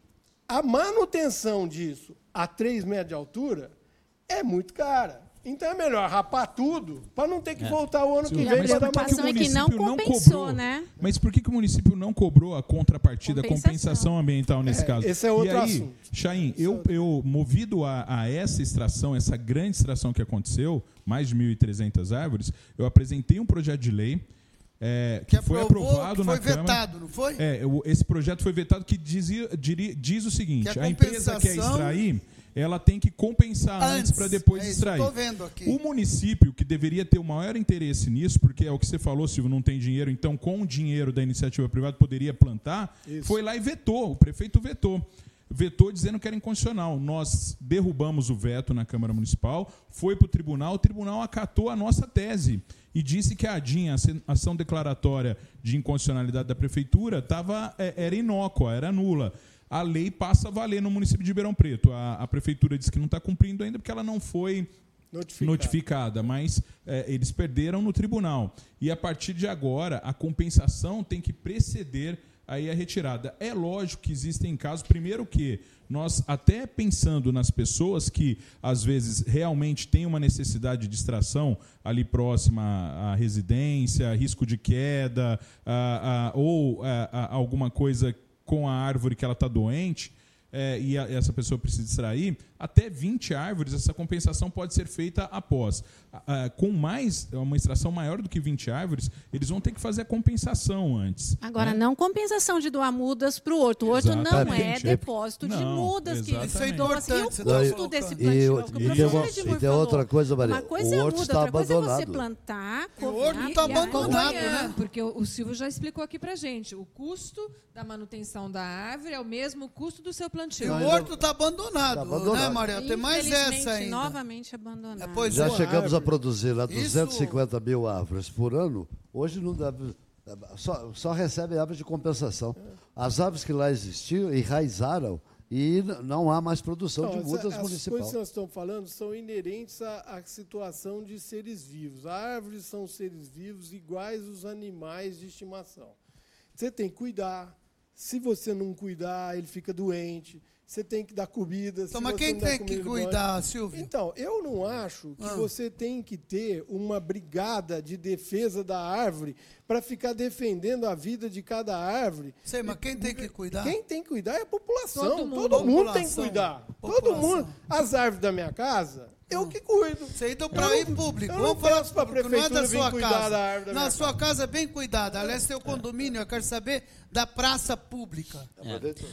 a manutenção disso a 3 metros de altura é muito cara. Então é melhor rapar tudo para não ter que voltar o ano que Silvio, vem mas por que o preocupação é que não município compensou, cobrou? né? Mas por que, que o município não cobrou a contrapartida, a Compensação. compensação ambiental nesse É, caso? esse é outro e aí, assunto. Chaim, eu, eu movido a, a essa extração, essa grande extração que aconteceu, mais de 1.300 árvores, eu apresentei um projeto de lei é, que, Que foi aprovou, aprovado que foi na Câmara. vetado, não foi? É, esse projeto foi vetado que dizia, diri- diz o seguinte: Que a a empresa quer extrair, ela tem que compensar antes, Antes, para depois é isso, extrair. O município, que deveria ter o maior interesse nisso, porque é o que você falou, Silvio, não tem dinheiro, então com o dinheiro da iniciativa privada poderia plantar, Isso. foi lá e vetou, o prefeito vetou. Vetou dizendo que era inconstitucional. Nós derrubamos o veto na Câmara Municipal, foi para o tribunal, o tribunal acatou a nossa tese e disse que a ADIM, a ação- ação declaratória de inconstitucionalidade da prefeitura, tava, é, era inócua, era nula. A lei passa a valer no município de Ribeirão Preto. A, a prefeitura disse que não está cumprindo ainda porque ela não foi Notificado. notificada, mas é, eles perderam no tribunal. E a partir de agora, a compensação tem que preceder aí a retirada. É lógico que existem casos, primeiro que nós até pensando nas pessoas que às vezes realmente têm uma necessidade de distração ali próxima à residência, risco de queda, ah, ah, ou ah, ah, alguma coisa com a árvore que ela está doente, é, e a- essa pessoa precisa extrair, até 20 árvores, essa compensação pode ser feita após. Ah, ah, com mais, uma extração maior do que 20 árvores, eles vão ter que fazer a compensação antes. Agora, né? não compensação de doar mudas para o horto. O horto não é Exatamente. depósito de Não, mudas que exatamente. eles Isso é doam. Assim, e o custo desse E, plantio, e, é que tem, uma- Edmur e tem outra coisa, Maria. Uma coisa o é horto muda, está outra coisa é você abandonado. plantar, E o horto covar tá e abandonado, né? Porque o, o Silvio já explicou aqui pra gente. O custo da manutenção da árvore é o mesmo custo do seu E plantio. o horto está abandonado, Tá abandonado. né, Tem mais essa ainda. novamente abandonado. É, pois Já é. chegamos a árvore. produzir lá Isso- 250 mil árvores por ano. Hoje não dá. Só, só recebe árvores de compensação. As árvores que lá existiam enraizaram e não há mais produção Não, de as- mudas as municipal. coisas que nós estamos falando são inerentes à, à situação de seres vivos. Árvores são seres vivos iguais os animais de estimação. Você tem que cuidar. Se você não cuidar, ele fica doente. Você tem que dar comida. Então, mas quem tem que cuidar, Silvio? Então, eu não acho que Ah. você tem que ter uma brigada de defesa da árvore para ficar defendendo a vida de cada árvore. Sei, mas quem tem que cuidar? Quem tem que cuidar é a população. Todo Todo mundo. mundo, tem que População. cuidar. Todo População. mundo. As árvores da minha casa, eu que cuido. Você então Eu para ir público. eu não Vamos falar peço pra público, não é da sua casa. da árvore da Na minha sua casa é bem cuidada. Aliás, tem o condomínio, eu quero saber da praça pública.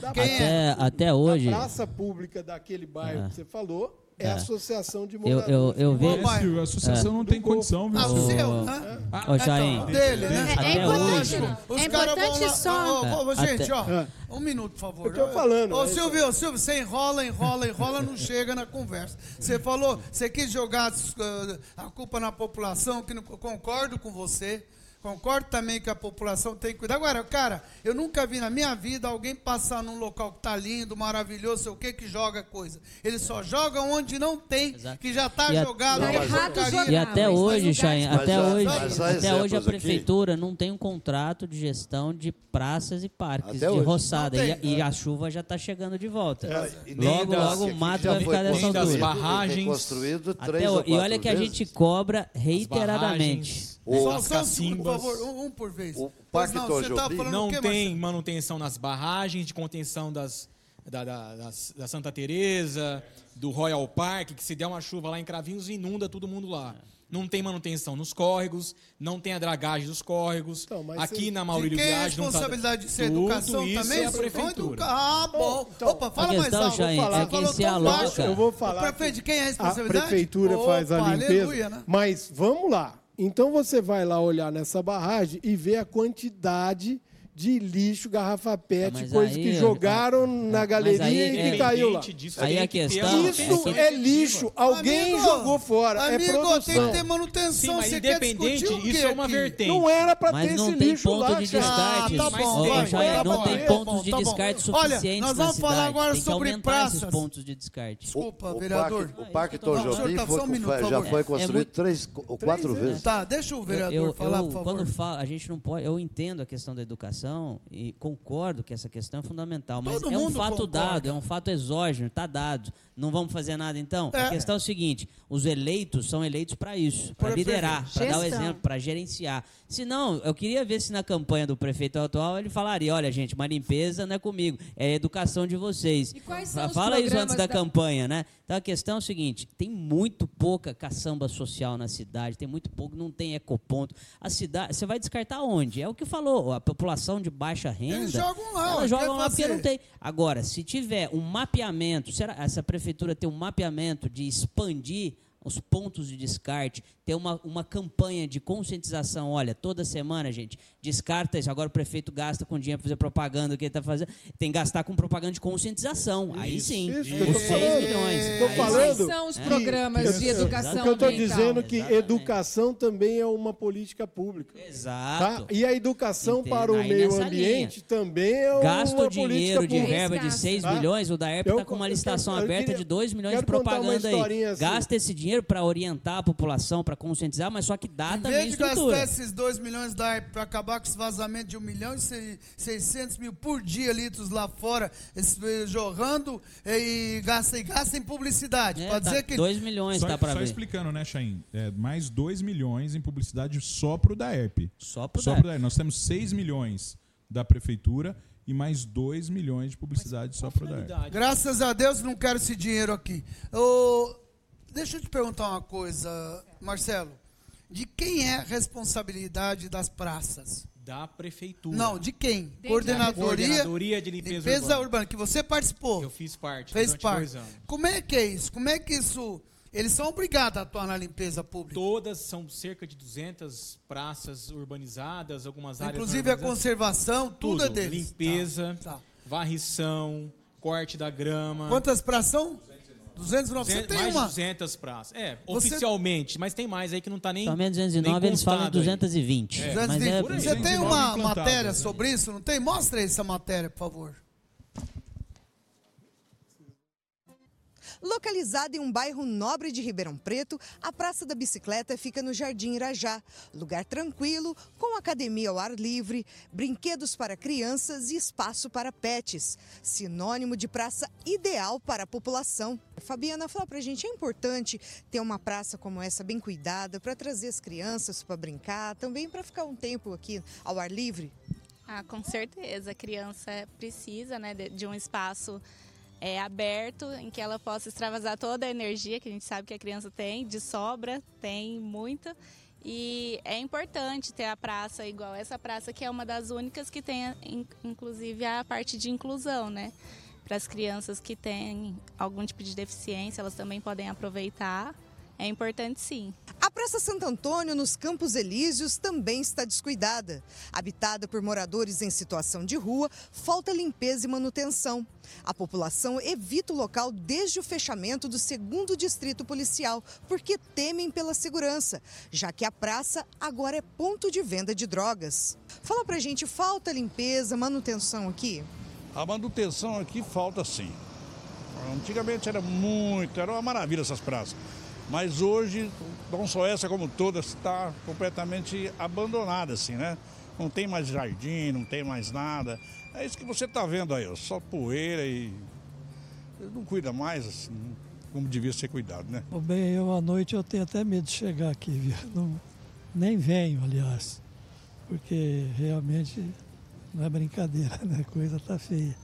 Da Quem é? Até, até hoje. A praça pública daquele bairro É. que você falou é, É. a associação de Eu, moradores. eu, eu É, vejo. Silvio, a associação não tem condição, viu, Ah, o seu, né? Ô, Então, dele, né? Até É importante. Os é importante lá- só. Ô, ô, gente, ó. Um minuto, por favor. Eu tô falando, Ô, é Silvio, Silvio, você enrola, enrola, enrola, não chega na conversa. Você falou, você quis jogar uh, a culpa na população, que não, concordo com você. Concordo também que a população tem que cuidar. Agora, cara, eu nunca vi na minha vida alguém passar num local que tá lindo, maravilhoso, sei o que, que joga coisa. Eles só jogam onde não tem, Exato. que já tá E a- jogado. Tá que é errado porcaria. jogar. E até mas hoje, Chain, até Mas, hoje, mas até hoje a exemplos aqui. prefeitura não tem um contrato de gestão de praças e parques Até de hoje. roçada. Não E, tem. e a chuva já está chegando de volta. Nem Logo, das- logo o mato vai ficar dessa altura. barragens. tem construído Até três ou e olha que a vezes. gente cobra As reiteradamente. Barragens, Só, as um segundo, por cacimbas. favor, um, por vez. O Parque não, você tá Tojobi falando Não o quê, tem Marcelo? manutenção nas barragens, de contenção das, da, da, das- da Santa Teresa, do Royal Park, que se der uma chuva lá em Cravinhos, inunda todo mundo lá. Não tem manutenção nos córregos, não tem a dragagem dos córregos. Então, Aqui você- na De Maurílio quem é a Viagem não tá... responsabilidade disso? É Tudo educação isso também? é a prefeitura. Ah, bom. Então, Opa, fala a mais alto. Jair, Vou falar. é quem Falou se aloca. baixo. Eu vou falar. O prefeito, de quem é a A responsabilidade? prefeitura faz a Opa, limpeza. aleluia, né? Mas vamos lá. Então você vai lá olhar nessa barragem e ver a quantidade de lixo, garrafa PET, Mas coisas aí, que ó, jogaram ó, na mas galeria aí, e que é, caiu lá. Disso, Aí tem a questão- Isso manutenção é lixo. Alguém Amigo, jogou fora. Amigo, é tem produção. que ter Sim, manutenção. mas Você quer independente, discutir o quê isso é uma vertente. Não era pra Mas ter não esse tem lixo ponto lá, descarte. Ah, tá Mas bom, tem, vai, Jair, tá não bom, tem tá pontos bom, de tá bom. descarte Olha, suficientes nós vamos falar agora tem sobre aumentar esses praças. pontos de descarte. Desculpa, O vereador. Parque, o Parque Não, o senhor Tojobi tá por já foi É construído três ou quatro vezes. Tá, deixa o vereador falar, por favor. Quando fala, a gente não pode. Eu entendo a questão da educação e concordo que essa questão é fundamental, mas Todo é um fato concorda. dado, é um fato exógeno, está dado. Não vamos fazer nada então? É. A questão é o seguinte: os eleitos são eleitos para isso, para liderar, para dar o exemplo, para gerenciar. Se não, eu queria ver se na campanha do prefeito atual ele falaria: olha, gente, uma limpeza não é comigo, é a educação de vocês. E quais são os Fala isso antes da da- campanha, né? Então a questão é o seguinte: tem muito pouca caçamba social na cidade, tem muito pouco, não tem ecoponto. A cidade, você vai descartar onde? É o que falou, a população de baixa renda. Eles jogam lá, Ela ó, joga quer lá porque não tem. Agora, se tiver um mapeamento, será essa prefeitura tem um mapeamento de expandir os pontos de descarte, ter uma, uma campanha de conscientização. Olha, toda semana, gente, descarta isso. Agora o prefeito gasta com dinheiro para fazer propaganda, o que ele está fazendo. Tem que gastar com propaganda de conscientização. Aí sim, Isso, os eu tô 6 falando. milhões. Aí falando. são os É. programas de educação eu estou dizendo que Exatamente. educação também é uma política pública. Tá? Exato. E a educação Entendo. para o Aí meio ambiente também é Gasta uma o dinheiro política de pública. verba de Gasta. 6 Tá? milhões, o da ERP está com uma licitação quero- aberta queria- de 2 milhões de propaganda aí. assim. Gasta esse dinheiro para orientar a população, para conscientizar, mas só que dá Em também vez de estrutura. gastar esses 2 milhões da para acabar com esse vazamento de 1 milhão e sei- 600 mil por dia litros lá fora, eh, jorrando eh, e gasta, e gasta em publicidade. É, Pode tá dizer que 2 milhões Só, dá para só ver. explicando, né, Chain? É, mais 2 milhões em publicidade só pro DAERP. Só pro Só DAERP. DAERP. Nós temos 6 milhões da prefeitura e mais 2 milhões de publicidade só pro DAERP. Finalidade. Graças a Deus não quero esse dinheiro aqui. Ô, deixa eu te perguntar uma coisa, Marcelo. De quem é a responsabilidade das praças? Da prefeitura. Não, de quem? Dentro Coordenadoria, Coordenadoria de limpeza, limpeza urbana. urbana, que você participou. Eu fiz parte fez parte. dois anos. Como é que é isso? Como é que isso... Eles são obrigados a atuar na limpeza pública. Todas são cerca de 200 praças urbanizadas, algumas áreas Inclusive a conservação, tudo, é deles. Limpeza, Tá, tá. varrição, corte da grama. Quantas praças são? 209. Você 200, tem mais uma... de 200 praças. É, Você- oficialmente, mas tem mais aí que não está nem. Nem 209, eles falam em constado aí. 220. É. Mas é. Você tem 209 uma matéria sobre isso, não tem? Mostra aí essa matéria, por favor. Localizada em um bairro nobre de Ribeirão Preto, a Praça da Bicicleta fica no Jardim Irajá. Lugar tranquilo, com academia ao ar livre, brinquedos para crianças e espaço para pets. Sinônimo de praça ideal para a população. Fabiana, fala pra gente, é importante ter uma praça como essa bem cuidada para trazer as crianças para brincar, também para ficar um tempo aqui ao ar livre? Ah, com certeza. A criança precisa né, de, um espaço é, aberto em que ela possa extravasar toda a energia que a gente sabe que a criança tem, de sobra, tem muita. E é importante ter a praça igual essa praça, que é uma das únicas que tem, in- inclusive, a parte de inclusão, né? para as crianças que têm algum tipo de deficiência, elas também podem aproveitar. É importante sim. A Praça Santo Antônio, nos Campos Elíseos, também está descuidada. Habitada por moradores em situação de rua, falta limpeza e manutenção. A população evita o local desde o fechamento do segundo distrito policial, porque temem pela segurança, já que a praça agora é ponto de venda de drogas. Fala pra gente, falta limpeza, manutenção aqui? A manutenção aqui falta sim. Antigamente era muito, era uma maravilha essas praças. Mas hoje, não só essa como todas, está completamente abandonada, assim, né? Não tem mais jardim, não tem mais nada. É isso que você está vendo aí, ó, só poeira e. Não cuida mais, assim, como devia ser cuidado, né? Bem, eu à noite eu tenho até medo de chegar aqui, viu? Não, nem venho, aliás, porque realmente não é brincadeira, né? A coisa tá feia.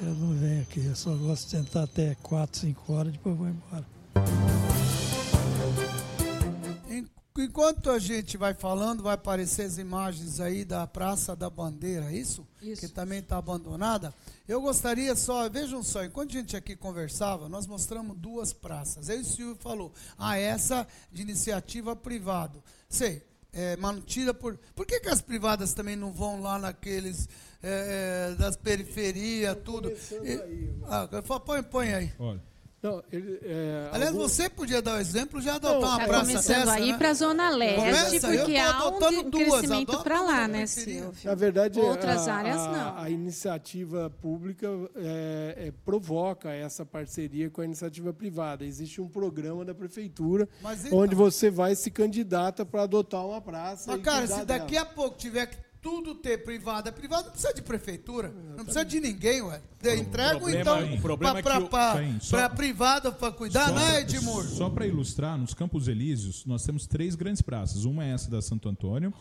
Eu não venho aqui, eu só gosto de sentar até 4, 5 horas, depois vou embora. Enquanto a gente vai falando, vai aparecer as imagens aí da Praça da Bandeira, é isso? Isso. Que também está abandonada. Eu gostaria só, vejam só, enquanto a gente aqui conversava, nós mostramos duas praças. Aí o Silvio falou, ah, essa de iniciativa privada. Sei, é, mantida por. Por que, que as privadas também não vão lá naqueles é, é, das periferias, tudo? E, ah, põe, põe aí. Olha. Não, ele, é, Aliás, algum- você podia dar o exemplo já adotar uma Tá praça começando dessa, a ir né? para a Zona Leste, Começa, eu porque tô há um, duas, crescimento para lá, né. Silvio? Na verdade, Outras a, áreas a- não. A, iniciativa pública é, é, provoca essa parceria com a iniciativa privada. Existe um programa da prefeitura Mas então- onde você vai se candidata para adotar uma praça. Mas, cara, se daqui dela. a pouco tiver que tudo ter privada, privada não precisa de prefeitura, não precisa de ninguém, ué. De- Entregam, então, é que o- pra, Sim, só- pra privada para cuidar, Só- né, Edmur? Só para ilustrar, nos Campos Elíseos, nós temos três grandes praças. Uma é essa da Santo Antônio,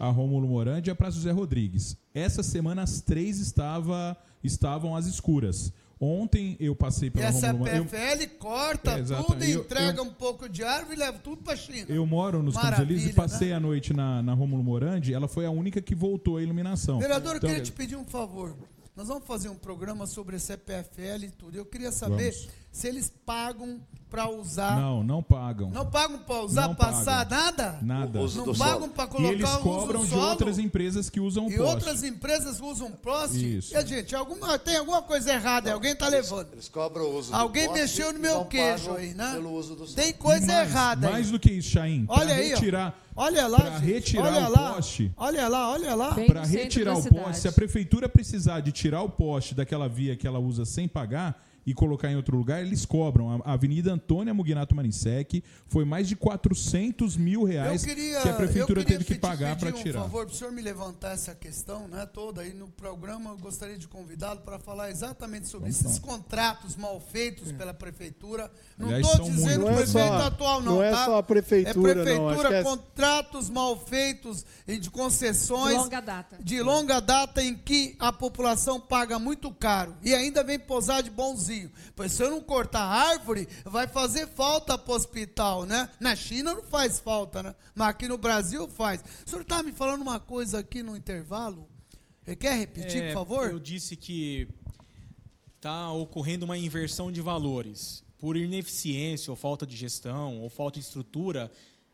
a Rômulo Morandi e a Praça José Rodrigues. Essa semana as três estava, estavam às escuras. Ontem eu passei E pela essa Rômulo Morandi. PFL corta É, tudo, Eu- entrega eu- um pouco de árvore e leva tudo para China. Eu moro nos Campos Maravilha, Elíseos e passei né? a noite na, na Rômulo Morandi. Ela foi a única que voltou a iluminação. Vereador, eu Então, queria te pedir um favor. Nós vamos fazer um programa sobre esse PFL e tudo. Eu queria saber Vamos. Se eles pagam para usar. Não, não pagam. Não pagam para usar, Não passar pagam. nada? Nada. Não pagam para E colocar eles o uso cobram do de solo? outras empresas que usam E poste. outras empresas usam poste? Isso. E a gente, alguma, tem alguma coisa errada, alguém está levando. Eles cobram o uso do Alguém poste mexeu no e meu não queijo aí, né? Pelo uso do solo. Tem coisa E mais, errada aí. Mais do que isso, Chain. Olha aí, ó. retirar, Olha lá, pra gente. retirar olha o lá. poste. Olha lá, olha lá. Para retirar o poste, se a prefeitura precisar de tirar o poste daquela via que ela usa sem pagar e colocar em outro lugar, eles cobram. A Avenida Antônia Muginato Marinsec foi mais de 400 mil reais Eu queria, que a prefeitura teve que pagar pedir para um tirar. favor, para o senhor me levantar essa questão né, toda aí no programa, eu gostaria de convidá-lo para falar exatamente sobre Vamos esses contratos mal feitos pela prefeitura. Não estou dizendo Não é prefeito só- atual, não. não é tá? só a prefeitura, É não, prefeitura, que é- contratos mal feitos de concessões. De longa data. De longa data em que a população paga muito caro e ainda vem posar de bonzinho. Pois se eu não cortar árvore, vai fazer falta para o hospital, né? Na China não faz falta, né? Mas aqui no Brasil faz. O senhor está me falando uma coisa aqui no intervalo? Você quer repetir, É, por favor? Eu disse que está ocorrendo uma inversão de valores. Por ineficiência, ou falta de gestão, ou falta de estrutura,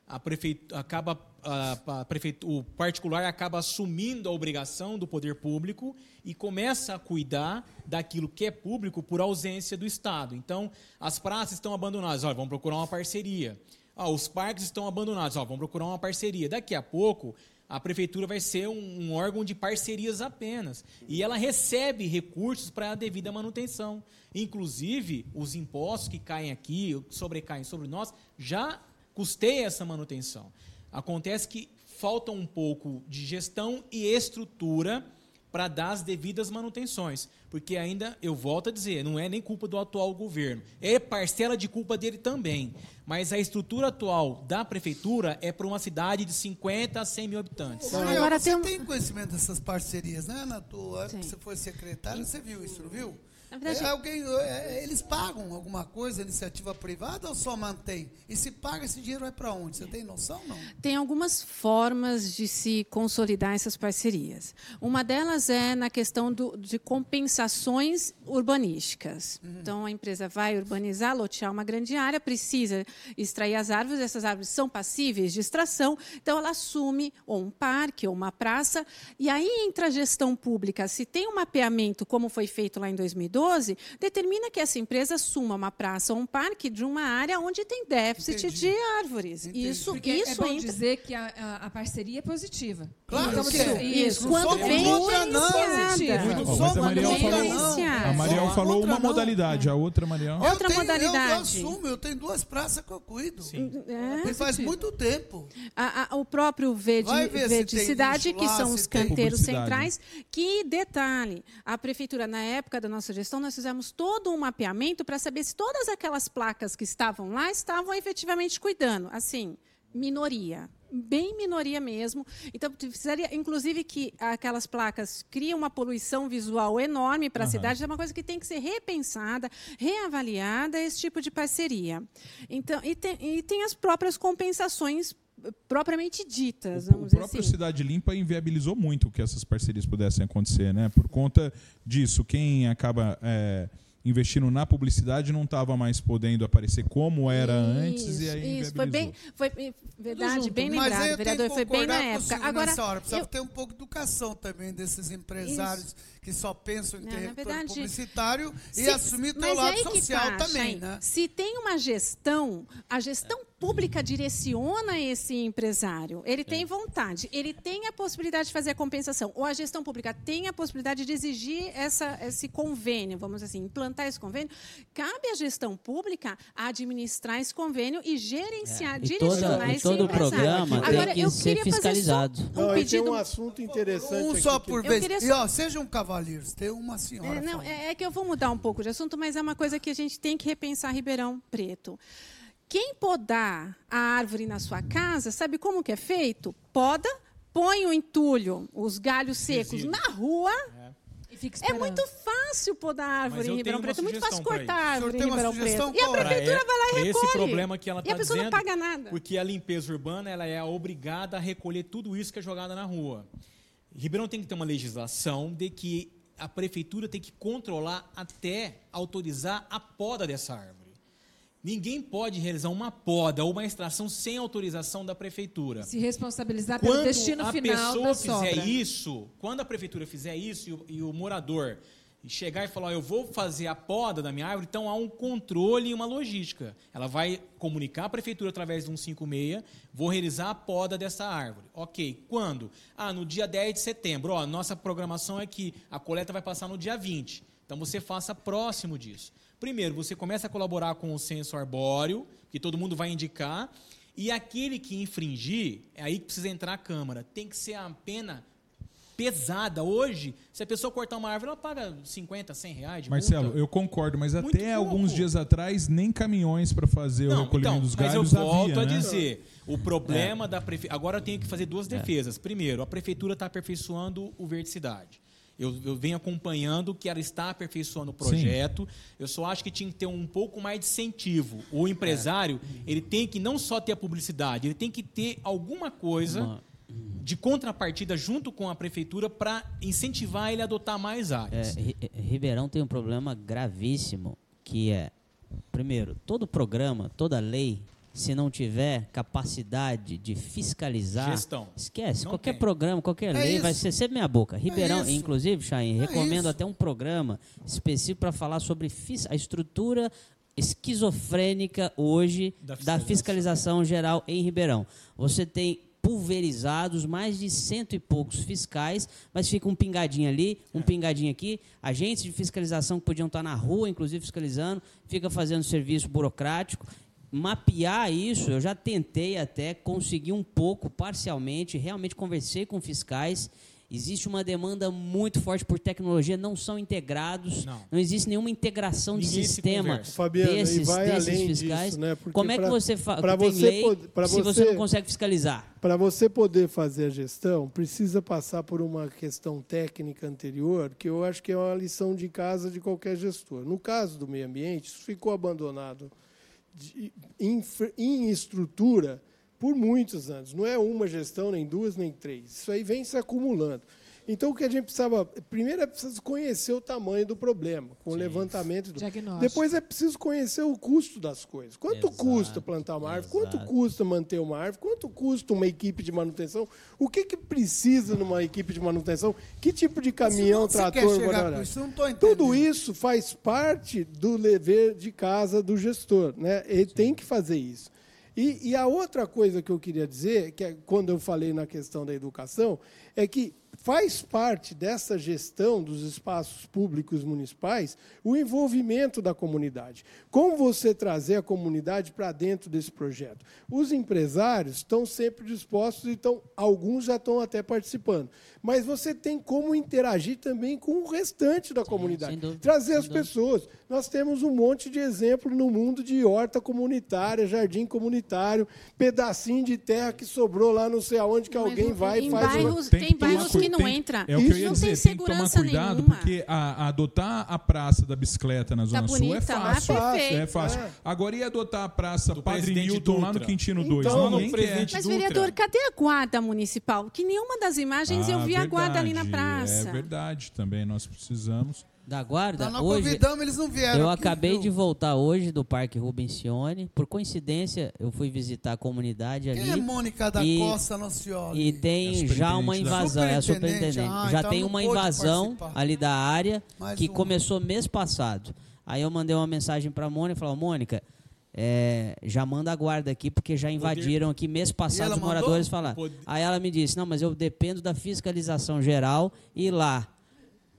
a prefeitu acaba, a, a prefeitu o particular acaba assumindo a obrigação do poder público e começa a cuidar daquilo que é público por ausência do Estado. Então, as praças estão abandonadas. Olha, vamos procurar uma parceria. Ah, os parques estão abandonados. Ó, vamos procurar uma parceria. Daqui a pouco, a prefeitura vai ser um, um órgão de parcerias apenas. E ela recebe recursos para a devida manutenção. Inclusive, os impostos que caem aqui, sobrecaem sobre nós, já custeia essa manutenção. Acontece que falta um pouco de gestão e estrutura para dar as devidas manutenções. Porque ainda, eu volto a dizer, não é nem culpa do atual governo. É parcela de culpa dele também. Mas a estrutura atual da prefeitura é para uma cidade de 50 a 100 mil habitantes. Agora Agora você tem um- tem conhecimento dessas parcerias, né? Na tua época que você foi secretário, você viu isso, não viu? Verdade- É, alguém, é, eles pagam alguma coisa, iniciativa privada, ou só mantém? E se paga, esse dinheiro vai para onde? Você tem noção, não? Tem algumas formas de se consolidar essas parcerias. Uma delas é na questão do- de compensações urbanísticas. Então, a empresa vai urbanizar, lotear uma grande área, precisa extrair as árvores, essas árvores são passíveis de extração, então ela assume ou um parque ou uma praça, e aí entra a gestão pública. Se tem um mapeamento, como foi feito lá em 2012, determina que essa empresa assuma uma praça ou um parque de uma área onde tem déficit de árvores. Isso, Porque isso é bom entra- dizer que a, a- a parceria é positiva. Claro Estamos que é. Isso, Não quando vem contra, iniciada. positivo. Ó, mas a Mariel falou, a Mariel falou uma modalidade, a outra Mariel. Outra modalidade. Eu, eu assumo, eu tenho duas praças que eu cuido. É. E faz muito tempo. A- a- o próprio Verde, Cidade, lixo que lá, são os canteiros centrais, que detalhe, a prefeitura na época da nossa gestão nós fizemos todo um mapeamento para saber se todas aquelas placas que estavam lá estavam efetivamente cuidando, assim, minoria, bem minoria mesmo. Então precisaria, inclusive, que aquelas placas criam uma poluição visual enorme para a Aham. cidade. É uma coisa que tem que ser repensada, reavaliada esse tipo de parceria. Então, e tem, e tem as próprias compensações propriamente ditas, O vamos dizer próprio assim. Cidade Limpa inviabilizou muito que essas parcerias pudessem acontecer, né? Por conta disso, quem acaba é, investindo na publicidade não estava mais podendo aparecer como era antes e aí Isso, foi bem, inviabilizou. foi verdade, bem lembrado, tenho vereador, foi bem na o época. Agora, nessa hora, precisava eu- ter um pouco de educação também desses empresários que só pensam em Não, território verdade, publicitário e se- assumir teu mas lado social tá, também, né? Se tem uma gestão, a gestão pública direciona esse empresário. Ele tem vontade, ele tem a possibilidade de fazer a compensação, ou a gestão pública tem a possibilidade de exigir essa, esse convênio, vamos dizer assim, implantar esse convênio. Cabe à gestão pública administrar esse convênio e gerenciar, E toda- direcionar e esse todo empresário. programa tem Agora, que eu ser só fiscalizado. Um Não, tem pedido um assunto interessante Um só que- por vez. queria E só- ó, sejam cavalheiros, tem uma senhora. É, não, é, é que eu vou mudar um pouco de assunto, mas é uma coisa que a gente tem que repensar Ribeirão Preto. Quem podar a árvore na sua casa, sabe como que é feito? Poda, põe o entulho, os galhos secos Resíduo. na rua. E fica É muito fácil podar a árvore em Ribeirão Preto, é muito fácil cortar árvore em Ribeirão Preto. E a prefeitura vai lá e recolhe. esse problema que ela e tá a pessoa dizendo, não paga nada. Porque a limpeza urbana ela é obrigada a recolher tudo isso que é jogado na rua. Ribeirão tem que ter uma legislação de que a prefeitura tem que controlar até autorizar a poda dessa árvore. Ninguém pode realizar uma poda ou uma extração sem autorização da prefeitura. Se responsabilizar pelo Quando destino a final pessoa da fizer sobra. isso, quando a prefeitura fizer isso e o, e o morador chegar e falar, ó, eu vou fazer a poda da minha árvore, então há um controle e uma logística. Ela vai comunicar à prefeitura através de um 56, vou realizar a poda dessa árvore. Ok, quando? Ah, no dia 10 de setembro. Ó, nossa programação é que a coleta vai passar no dia 20. Então você faça próximo disso. Primeiro, você começa a colaborar com o censo arbóreo, que todo mundo vai indicar, e aquele que infringir, é aí que precisa entrar a Câmara. Tem que ser a pena pesada. Hoje, se a pessoa cortar uma árvore, ela paga 50, 100 reais de Marcelo, multa. eu concordo, mas Muito até alguns dias atrás nem caminhões para fazer o Não, recolhimento então, dos mas eu galhos volto havia, a né? dizer, o problema da prefeitura... Agora eu tenho que fazer duas defesas. Primeiro, a prefeitura está aperfeiçoando o Verde Cidade. Eu, eu venho acompanhando que ela está aperfeiçoando o projeto. Eu só acho que tinha que ter um pouco mais de incentivo. O empresário, ele tem que não só ter a publicidade, ele tem que ter alguma coisa Uma- de contrapartida junto com a prefeitura para incentivar ele a adotar mais É, áreas. Ri- Ribeirão tem um problema gravíssimo que é, primeiro, todo programa, toda lei, se não tiver capacidade de fiscalizar, Gestão. esquece. Não qualquer tem. programa, qualquer É lei vai isso. ser sempre meia boca. Ribeirão, isso. inclusive, Chain, É recomendo isso. até um programa específico para falar sobre a estrutura esquizofrênica hoje Da da fiscalização. fiscalização geral em Ribeirão. Você tem pulverizados mais de cento e poucos fiscais, mas fica um pingadinho ali, um pingadinho aqui, agentes de fiscalização que podiam estar na rua, inclusive fiscalizando, fica fazendo serviço burocrático. Mapear isso, eu já tentei até conseguir um pouco, parcialmente, realmente conversei com fiscais Existe uma demanda muito forte por tecnologia, não são integrados, não, existe nenhuma integração de sistema Fabiano, desses, vai desses além fiscais. Disso, né? Como é que pra, você faz? Para você, pode, se você, não consegue fiscalizar? Para você poder fazer a gestão, precisa passar por uma questão técnica anterior, que eu acho que é uma lição de casa de qualquer gestor. No caso do meio ambiente, isso ficou abandonado em estrutura por muitos anos. Não é uma gestão, nem duas, nem três. Isso aí vem se acumulando. Então, o que a gente precisava. Primeiro é preciso conhecer o tamanho do problema, com Sim. o levantamento. Do, depois é preciso conhecer o custo das coisas. Quanto Exato. custa plantar uma árvore? Exato. Quanto custa manter uma árvore? Quanto custa uma equipe de manutenção? O que, que precisa numa equipe de manutenção? Que tipo de caminhão, trator, isso, Tudo isso faz parte do dever de casa do gestor. Né? Ele Sim. tem que fazer isso. E, e, a outra coisa que eu queria dizer, que é quando eu falei na questão da educação, é que faz parte dessa gestão dos espaços públicos municipais o envolvimento da comunidade. Como você trazer a comunidade para dentro desse projeto? Os empresários estão sempre dispostos, então alguns já estão até participando. Mas você tem como interagir também com o restante da Sim, comunidade. Dúvida, trazer as pessoas. Nós temos um monte de exemplo no mundo de horta comunitária, jardim comunitário, pedacinho de terra que sobrou lá não sei aonde que Mas alguém vai e faz. Bairros, uma... Tem, tem bairros que não tem, entra. É o que eu ia dizer, tem, tem que tomar cuidado, nenhuma. porque a, a adotar a praça da bicicleta na Zona tá Sul é fácil. É, é fácil. É. Agora ia adotar a praça Do Padre Milton lá no Quintino 2. Então, Ninguém quer. Mas, vereador, cadê a guarda municipal? Que nenhuma das imagens ah, eu vi verdade, a guarda ali na praça. É verdade também, nós precisamos da guarda. Nós hoje, convidamos, eles não vieram. Eu acabei viu? de voltar hoje do Parque Rubencione. Por coincidência, eu fui visitar a comunidade Quem ali. é Mônica da e, Costa Nocioli? E tem é já uma invasão, é a superintendente. Ah, já então tem uma invasão participar. ali da área Mais que começou mês passado. Aí eu mandei uma mensagem para a Mônica e falei: Mônica, é, já manda a guarda aqui, porque já invadiram aqui mês passado os moradores falaram. Aí ela me disse: não, mas eu dependo da fiscalização geral e lá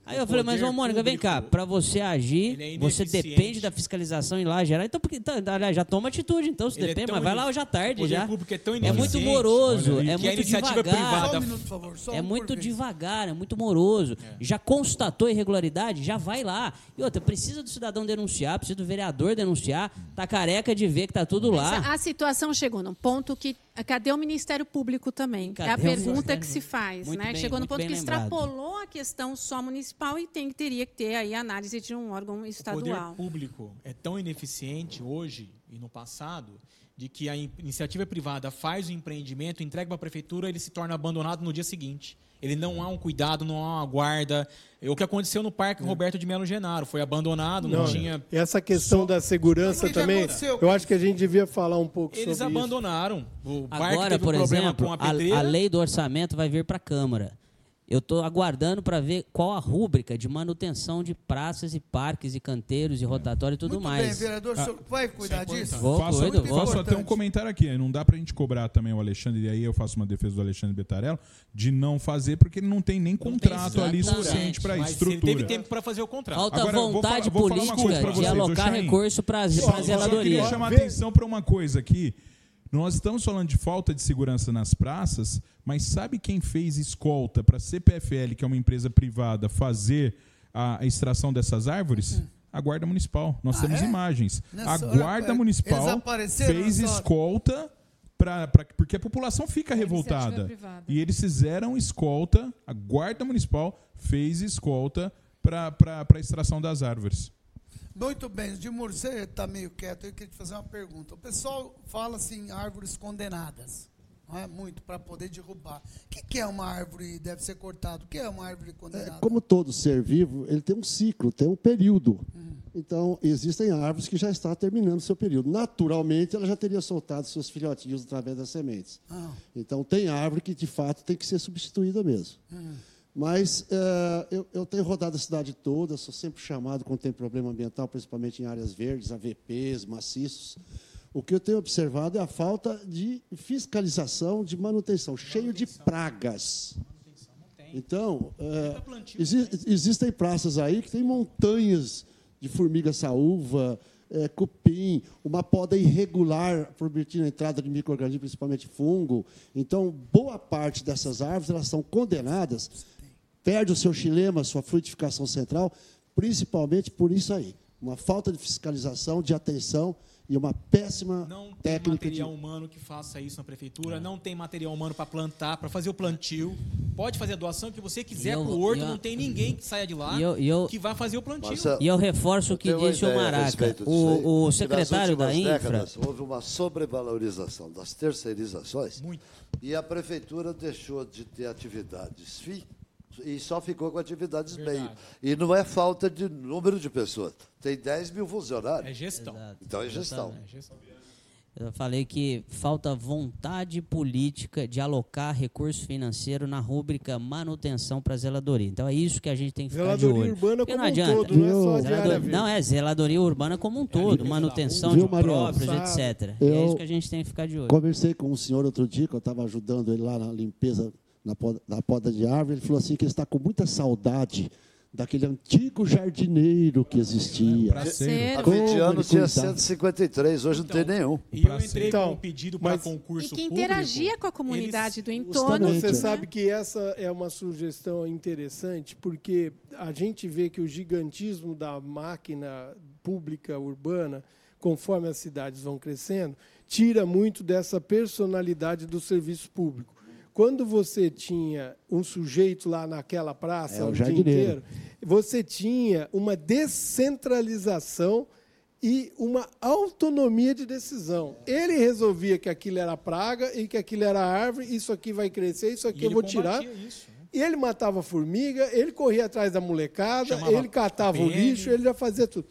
Aí eu falei, mas, ô Mônica, vem cá, para você agir, é você depende da fiscalização em lá geral. Então, porque, tá, já toma atitude, então, se ele é depende, é mas vai lá hoje à tarde já. É, é muito moroso, é muito devagar. Privada... Um minuto, favor, é muito devagar, é muito moroso. É. Já constatou irregularidade, já vai lá. E outra, precisa do cidadão denunciar, precisa do vereador denunciar, tá careca de ver que tá tudo lá. a situação chegou num ponto que Cadê o Ministério Público também? Cadê é a pergunta que se faz, muito né? Bem, Chegou no ponto que lembrado. extrapolou a questão só municipal e tem, teria que ter aí análise de um órgão estadual. O poder público é tão ineficiente hoje e no passado de que a iniciativa privada faz o empreendimento, entrega para a prefeitura, ele se torna abandonado no dia seguinte. Ele não há um cuidado, não há uma guarda. É o que aconteceu no Parque é. Roberto de Melo Genaro. Foi abandonado, não, não tinha. Essa questão Só... da segurança também, eu acho que a gente devia falar um pouco Eles sobre abandonaram. O Agora, por um exemplo, a, a lei do orçamento vai vir para a Câmara. Eu estou aguardando para ver qual a rúbrica de manutenção de praças e parques e canteiros e rotatório e tudo Muito mais. Bem, vereador, ah, o senhor vai cuidar disso? Vou, faço, cuido, vou. faço até um comentário aqui. Não dá para a gente cobrar também o Alexandre, e aí eu faço uma defesa do Alexandre Betarello, de não fazer, porque ele não tem nem contrato tem ali suficiente para isso. Estrutura. Ele teve tempo para fazer o contrato. Falta Agora, vontade vou, vou política de alocar recurso para a zeladoria. Eu queria chamar atenção para uma coisa aqui. Nós estamos falando de falta de segurança nas praças, mas sabe quem fez escolta para a CPFL, que é uma empresa privada, fazer a extração dessas árvores? Hum. A Guarda Municipal. Nós ah, temos é? imagens. Nessa a Guarda hora, Municipal fez escolta pra, pra, porque a população fica revoltada. E eles fizeram escolta, a Guarda Municipal fez escolta para a extração das árvores. Muito bem, Edmur, você está meio quieto, eu queria te fazer uma pergunta. O pessoal fala assim, árvores condenadas, não é muito, para poder derrubar. O que, que, é uma árvore deve ser cortada? O que é uma árvore condenada? É, como todo ser vivo, ele tem um ciclo, tem um período. Uhum. Então, existem árvores que já estão terminando seu período. Naturalmente, ela já teria soltado seus filhotinhos através das sementes. Ah. Então, tem árvore que, de fato, tem que ser substituída mesmo. Uhum. Mas uh, eu, eu, tenho rodado a cidade toda, sou sempre chamado quando tem problema ambiental, principalmente em áreas verdes, AVPs, maciços. O que eu tenho observado é a falta de fiscalização, de manutenção, cheio de pragas. Então, uh, exi existem praças aí que tem montanhas de formiga saúva, é, cupim, uma poda irregular, permitindo a entrada de micro-organismos, principalmente fungo. Então, boa parte dessas árvores elas são condenadas perde o seu xilema, a sua frutificação central, principalmente por isso aí. Uma falta de fiscalização, de atenção e uma péssima Não tem técnica de... material humano que faça isso na prefeitura, não tem material humano para plantar, para fazer o plantio. Pode fazer a doação que você quiser para o horto, eu- não tem ninguém que saia de lá eu- eu- que vai fazer o plantio. Marcelo, E eu reforço o que disse o Maraca. O, o secretário da Infra. décadas houve uma sobrevalorização das terceirizações e a prefeitura deixou de ter atividades e só ficou com atividades meio. E não é falta de número de pessoas. Tem 10 mil funcionários. É gestão. Então é gestão. Eu falei que falta vontade política de alocar recurso financeiro na rúbrica manutenção para zeladoria. Então é isso que a gente tem que ficar de Zeladoria olho. urbana Porque como não um adianta. todo, não é só de Zelador-. Não, é zeladoria urbana como um todo, manutenção Viu, de próprios, Sabe. etc. E é Eu isso que a gente tem que ficar de olho. Conversei com um senhor outro dia, que eu estava ajudando ele lá na limpeza na poda, na poda de árvore. Ele falou assim que ele está com muita saudade daquele antigo jardineiro que existia. Há Como 20 ele anos tinha cuidava. 153, hoje não tem nenhum. E eu entrei Então, com um pedido para concurso E que público. interagia com a comunidade do entorno. Você né? sabe que essa é uma sugestão interessante, porque a gente vê que o gigantismo da máquina pública urbana, conforme as cidades vão crescendo, tira muito dessa personalidade do serviço público. Quando você tinha um sujeito lá naquela praça É, o o dia jardineiro. inteiro, você tinha uma descentralização e uma autonomia de decisão. Ele resolvia que aquilo era praga e que aquilo era árvore, isso aqui vai crescer, isso aqui E eu vou tirar. isso, né? E ele matava a formiga, ele corria atrás da molecada, Chamava ele catava o lixo, ele já fazia tudo.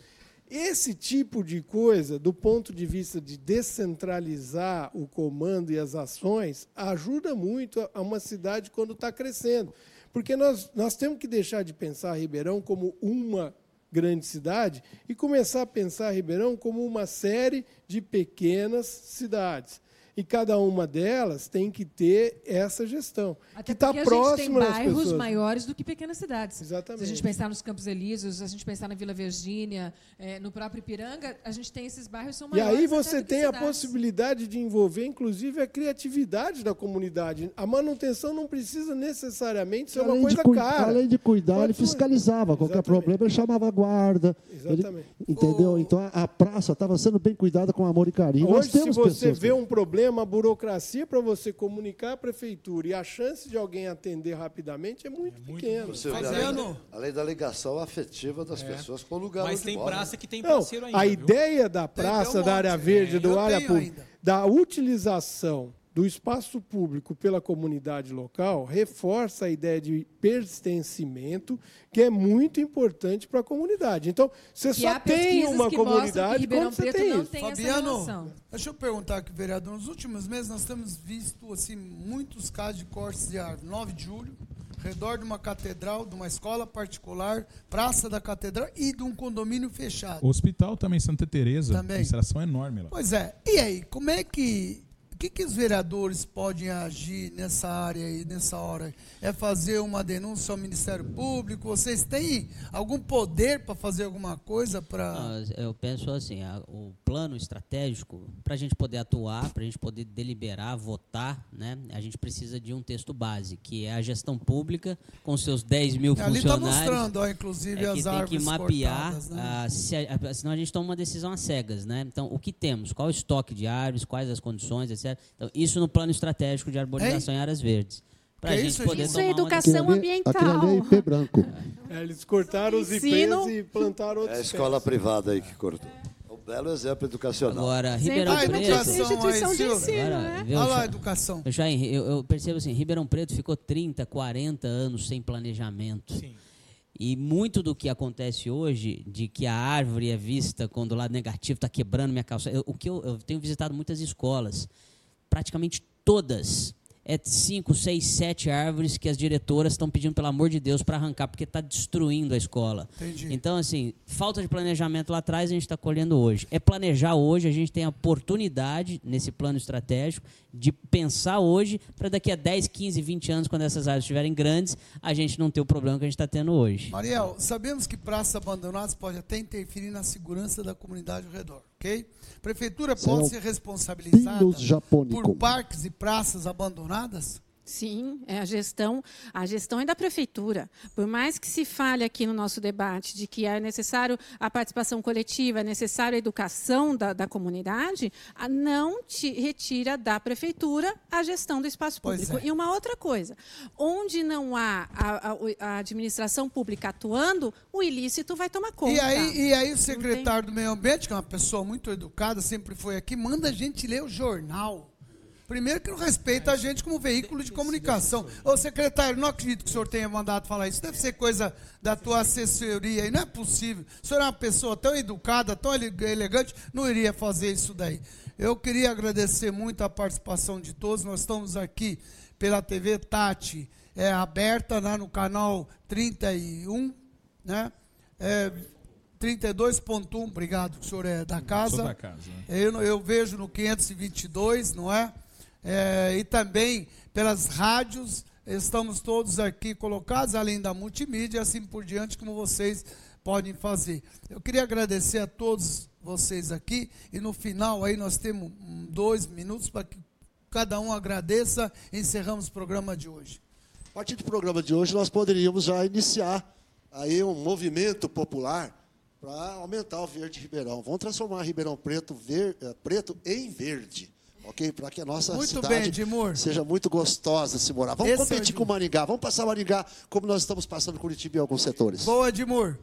Esse tipo de coisa, do ponto de vista de descentralizar o comando e as ações, ajuda muito a- uma cidade quando está crescendo. Porque nós, nós temos que deixar de pensar Ribeirão como uma grande cidade e começar a pensar Ribeirão como uma série de pequenas cidades. E cada uma delas tem que ter essa gestão, Até que está porque a gente tem próxima das bairros pessoas. maiores do que pequenas cidades. Exatamente. Se a gente pensar nos Campos Elíseos, se a gente pensar na Vila Virgínia, eh, no próprio Ipiranga, a gente tem esses bairros que são E maiores. aí até você tem a possibilidade de envolver, inclusive, a criatividade da comunidade. A manutenção não precisa necessariamente ser uma Além de, coisa cara. além de cuidar, ele fiscalizava. Qualquer problema, ele chamava a guarda. Ele- Exatamente. entendeu? Então a, praça estava sendo bem cuidada com amor e carinho. Nós Hoje, se você pessoas vê um problema, a burocracia para você comunicar à prefeitura e a chance de alguém atender rapidamente é muito, pequena. Você vê, além, além da ligação afetiva das pessoas com o lugar Mas tem praça que tem Não, parceiro ainda. a viu? ideia da praça, da área verde, É, do área pública, da utilização do espaço público pela comunidade local reforça a ideia de pertencimento, que é muito importante para a comunidade. Então, você Que só tem uma que mostram que comunidade quando você Preto tem não isso. tem Fabiano, deixa eu perguntar aqui, vereador. Nos últimos meses nós temos visto assim muitos casos de cortes de árvore. 9 de julho, redor de uma catedral, de uma escola particular, praça da catedral e de um condomínio fechado. O hospital também, Santa Teresa, Também. a instalação é enorme lá. Pois é. E aí, como é que. O que, que os vereadores podem agir nessa área aí, nessa hora? É fazer uma denúncia ao Ministério Público? Vocês têm algum poder para fazer alguma coisa para. Eu penso assim, a- o plano estratégico, para a gente poder atuar, para a gente poder deliberar, votar, né, a gente precisa de um texto base, que é a gestão pública, com seus 10 mil Ali está funcionários. mostrando, ó, inclusive, é que as tem que árvores mapear, cortadas, né? ah, se a- a- senão a gente toma uma decisão às cegas. Né? Então, o que temos? Qual o estoque de árvores, quais as condições, etc. Então, isso no plano estratégico de arborização em áreas verdes. Para a gente isso, poder Isso é uma educação ambiental. Aquilo ali é IP branco. É, eles cortaram os Ensino. IPs e plantaram É outros a escola privada aí que cortou. É um belo exemplo educacional. Agora, Ribeirão Ah, Preto. educação aí, Silvio. Agora, viu, Olha lá educação. Jair, eu, eu percebo assim, Ribeirão Preto ficou 30, 40 anos sem planejamento. E muito do que acontece hoje, de que a árvore é vista quando o lado negativo está quebrando minha calça. eu- o que eu, eu tenho visitado muitas escolas, praticamente todas. É cinco, seis, sete árvores que as diretoras estão pedindo, pelo amor de Deus, para arrancar, porque está destruindo a escola. Entendi. Então, assim, falta de planejamento lá atrás, a gente está colhendo hoje. É planejar hoje, a gente tem a oportunidade, nesse plano estratégico, de pensar hoje, para daqui a 10, 15, 20 anos, quando essas árvores estiverem grandes, a gente não ter o problema que a gente está tendo hoje. Mariel, sabemos que praças abandonadas podem até interferir na segurança da comunidade ao redor, ok? Prefeitura pode ser responsabilizada por parques e praças abandonadas? Sim, é a gestão, a gestão é da prefeitura. Por mais que se fale aqui no nosso debate de que é necessário a participação coletiva, é necessário a educação da, da comunidade, não te retira da prefeitura a gestão do espaço público. é. E uma outra coisa, onde não há a, a- a administração pública atuando, o ilícito vai tomar conta. E aí, e aí o secretário do Meio Ambiente, que é uma pessoa muito educada, sempre foi aqui, manda a gente ler o jornal. Primeiro que não respeita a gente como veículo de comunicação. Ô, secretário, não acredito que o senhor tenha mandado falar isso. Deve ser coisa da tua assessoria aí. Não é possível. O senhor é uma pessoa tão educada, tão ele- elegante, não iria fazer isso daí. Eu queria agradecer muito a participação de todos. Nós estamos aqui pela TV Tati, é, aberta lá no canal 31, né? É, 32.1, obrigado, que o senhor é da casa. Sou da casa, né? Eu, eu vejo no 522, não é? É, E também pelas rádios, estamos todos aqui colocados, além da multimídia, assim por diante, como vocês podem fazer. Eu queria agradecer a todos vocês aqui, e no final aí nós temos dois minutos para que cada um agradeça encerramos o programa de hoje. A partir do programa de hoje, nós poderíamos já iniciar aí um movimento popular para aumentar o verde Ribeirão. Vamos transformar Ribeirão Preto, ver- eh, preto em verde. Ok? Para que a nossa Muito cidade bem, Edmur. seja muito gostosa de se morar. Vamos Esse é o competir com Maringá. Vamos passar Maringá como nós estamos passando Curitiba em alguns setores. Boa, Edmur.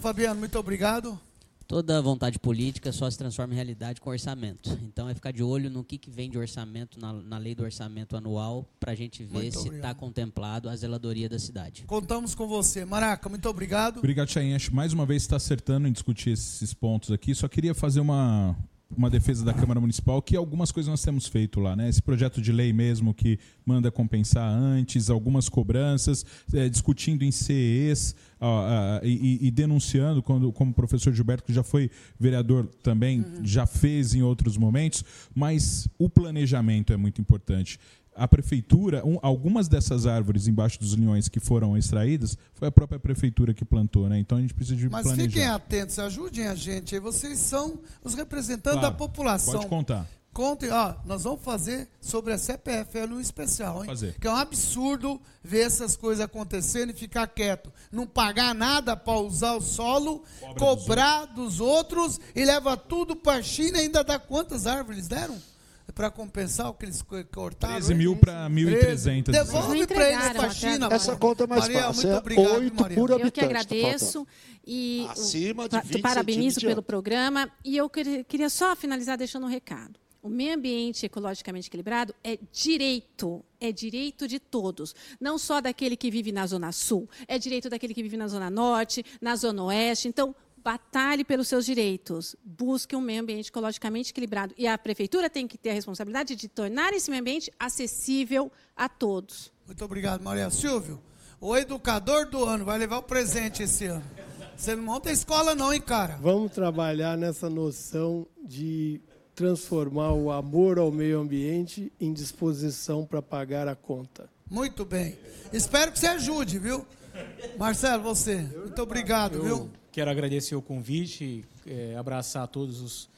Fabiano, muito obrigado. Toda vontade política só se transforma em realidade com orçamento. Então é ficar de olho no que, que vem de orçamento na, na lei do orçamento anual para a gente ver Muito se está contemplado a zeladoria da cidade. Contamos com você. Maraca, muito obrigado. Obrigado, Chain. Mais uma vez está acertando em discutir esses pontos aqui. Só queria fazer uma, uma defesa da Câmara Municipal, que algumas coisas nós temos feito lá, né? Esse projeto de lei mesmo que manda compensar antes, algumas cobranças, eh, discutindo em CEs ah, ah, e, e- denunciando, quando, como o professor Gilberto, que já foi vereador também, já fez em outros momentos, mas o planejamento é muito importante. A prefeitura, um- algumas dessas árvores embaixo dos linhões que foram extraídas, foi a própria prefeitura que plantou, né? Então a gente precisa de Mas planejar. fiquem atentos, ajudem a gente. aí. Vocês são os representantes Claro, da população. Pode contar. Contem, ó, nós vamos fazer sobre a CPFL um especial, hein? Fazer. Que é um absurdo ver essas coisas acontecendo e ficar quieto. Não pagar nada para usar o solo, Cobra cobrar dos outros. e leva tudo para a China e ainda dá quantas árvores deram? Para compensar o que eles co- cortaram? 13 hein? mil para 1.300. Devolve para eles para a China. Essa conta é mais Maria, fácil. muito é obrigado, oito Maria. por Eu que habitante. tá agradeço e Acima de pa- 20 parabenizo pelo programa e eu queria, queria só finalizar deixando um recado. O meio ambiente ecologicamente equilibrado é direito, é direito de todos, não só daquele que vive na zona sul, é direito daquele que vive na zona norte, na zona oeste. Então, batalhe pelos seus direitos, busque um meio ambiente ecologicamente equilibrado e a prefeitura tem que ter a responsabilidade de tornar esse meio ambiente acessível a todos. Muito obrigado, Maria. Silvio, o educador do ano vai levar o presente esse ano. Você não monta escola não, hein, cara? Vamos trabalhar nessa noção de transformar o amor ao meio ambiente em disposição para pagar a conta. Muito bem. Espero que você ajude, viu? Marcelo, você. Muito obrigado, viu? Quero agradecer o convite, eh, abraçar todos os,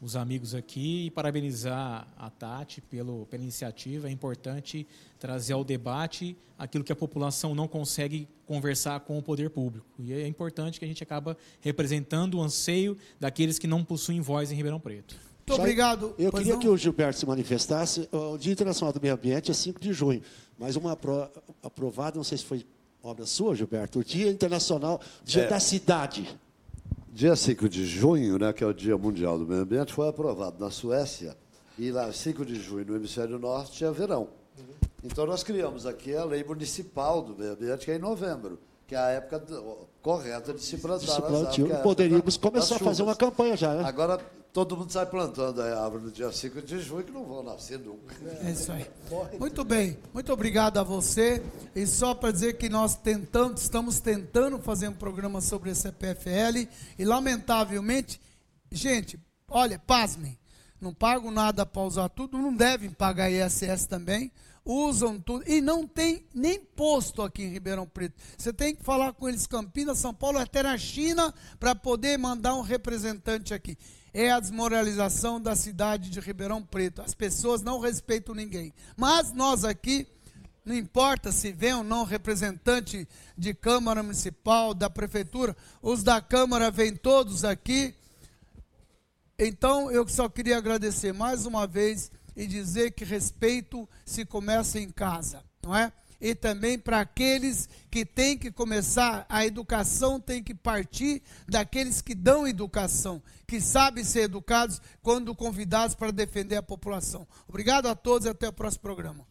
os amigos aqui e parabenizar a Tati pelo, pela iniciativa. É importante trazer ao debate aquilo que a população não consegue conversar com o poder público. E é importante que a gente acaba representando o anseio daqueles que não possuem voz em Ribeirão Preto. Muito obrigado. Eu queria não? que o Gilberto se manifestasse. O Dia Internacional do Meio Ambiente é 5 de junho, mas uma apro- aprovada, não sei se foi obra sua, Gilberto, o Dia Internacional, Dia É. da Cidade. Dia 5 de junho, né, que é o Dia Mundial do Meio Ambiente, foi aprovado na Suécia. E lá, 5 de junho, no hemisfério norte, é verão. Então, nós criamos aqui a lei municipal do meio ambiente, que é em novembro, que é a época correta de se plantar De se que é Poderíamos da- começar a fazer uma campanha já, né? Agora, todo mundo sai plantando a árvore no dia 5 de junho, que não vão nascer nunca. É isso aí. Muito bem, muito obrigado a você. E só para dizer que nós tentamos, estamos tentando fazer um programa sobre esse CPFL e lamentavelmente, gente, olha, pasmem, não pagam nada para usar tudo, não devem pagar ISS também, usam tudo e não tem nem posto aqui em Ribeirão Preto. Você tem que falar com eles Campinas, São Paulo, até na China para poder mandar um representante aqui. É a desmoralização da cidade de Ribeirão Preto. As pessoas não respeitam ninguém. Mas nós aqui não importa se vem ou não representante de Câmara Municipal, da Prefeitura, os da Câmara vêm todos aqui. Então, eu só queria agradecer mais uma vez e dizer que respeito se começa em casa, não é? E também para aqueles que têm que começar, a educação tem que partir daqueles que dão educação, que sabem ser educados quando convidados para defender a população. Obrigado a todos e até o próximo programa.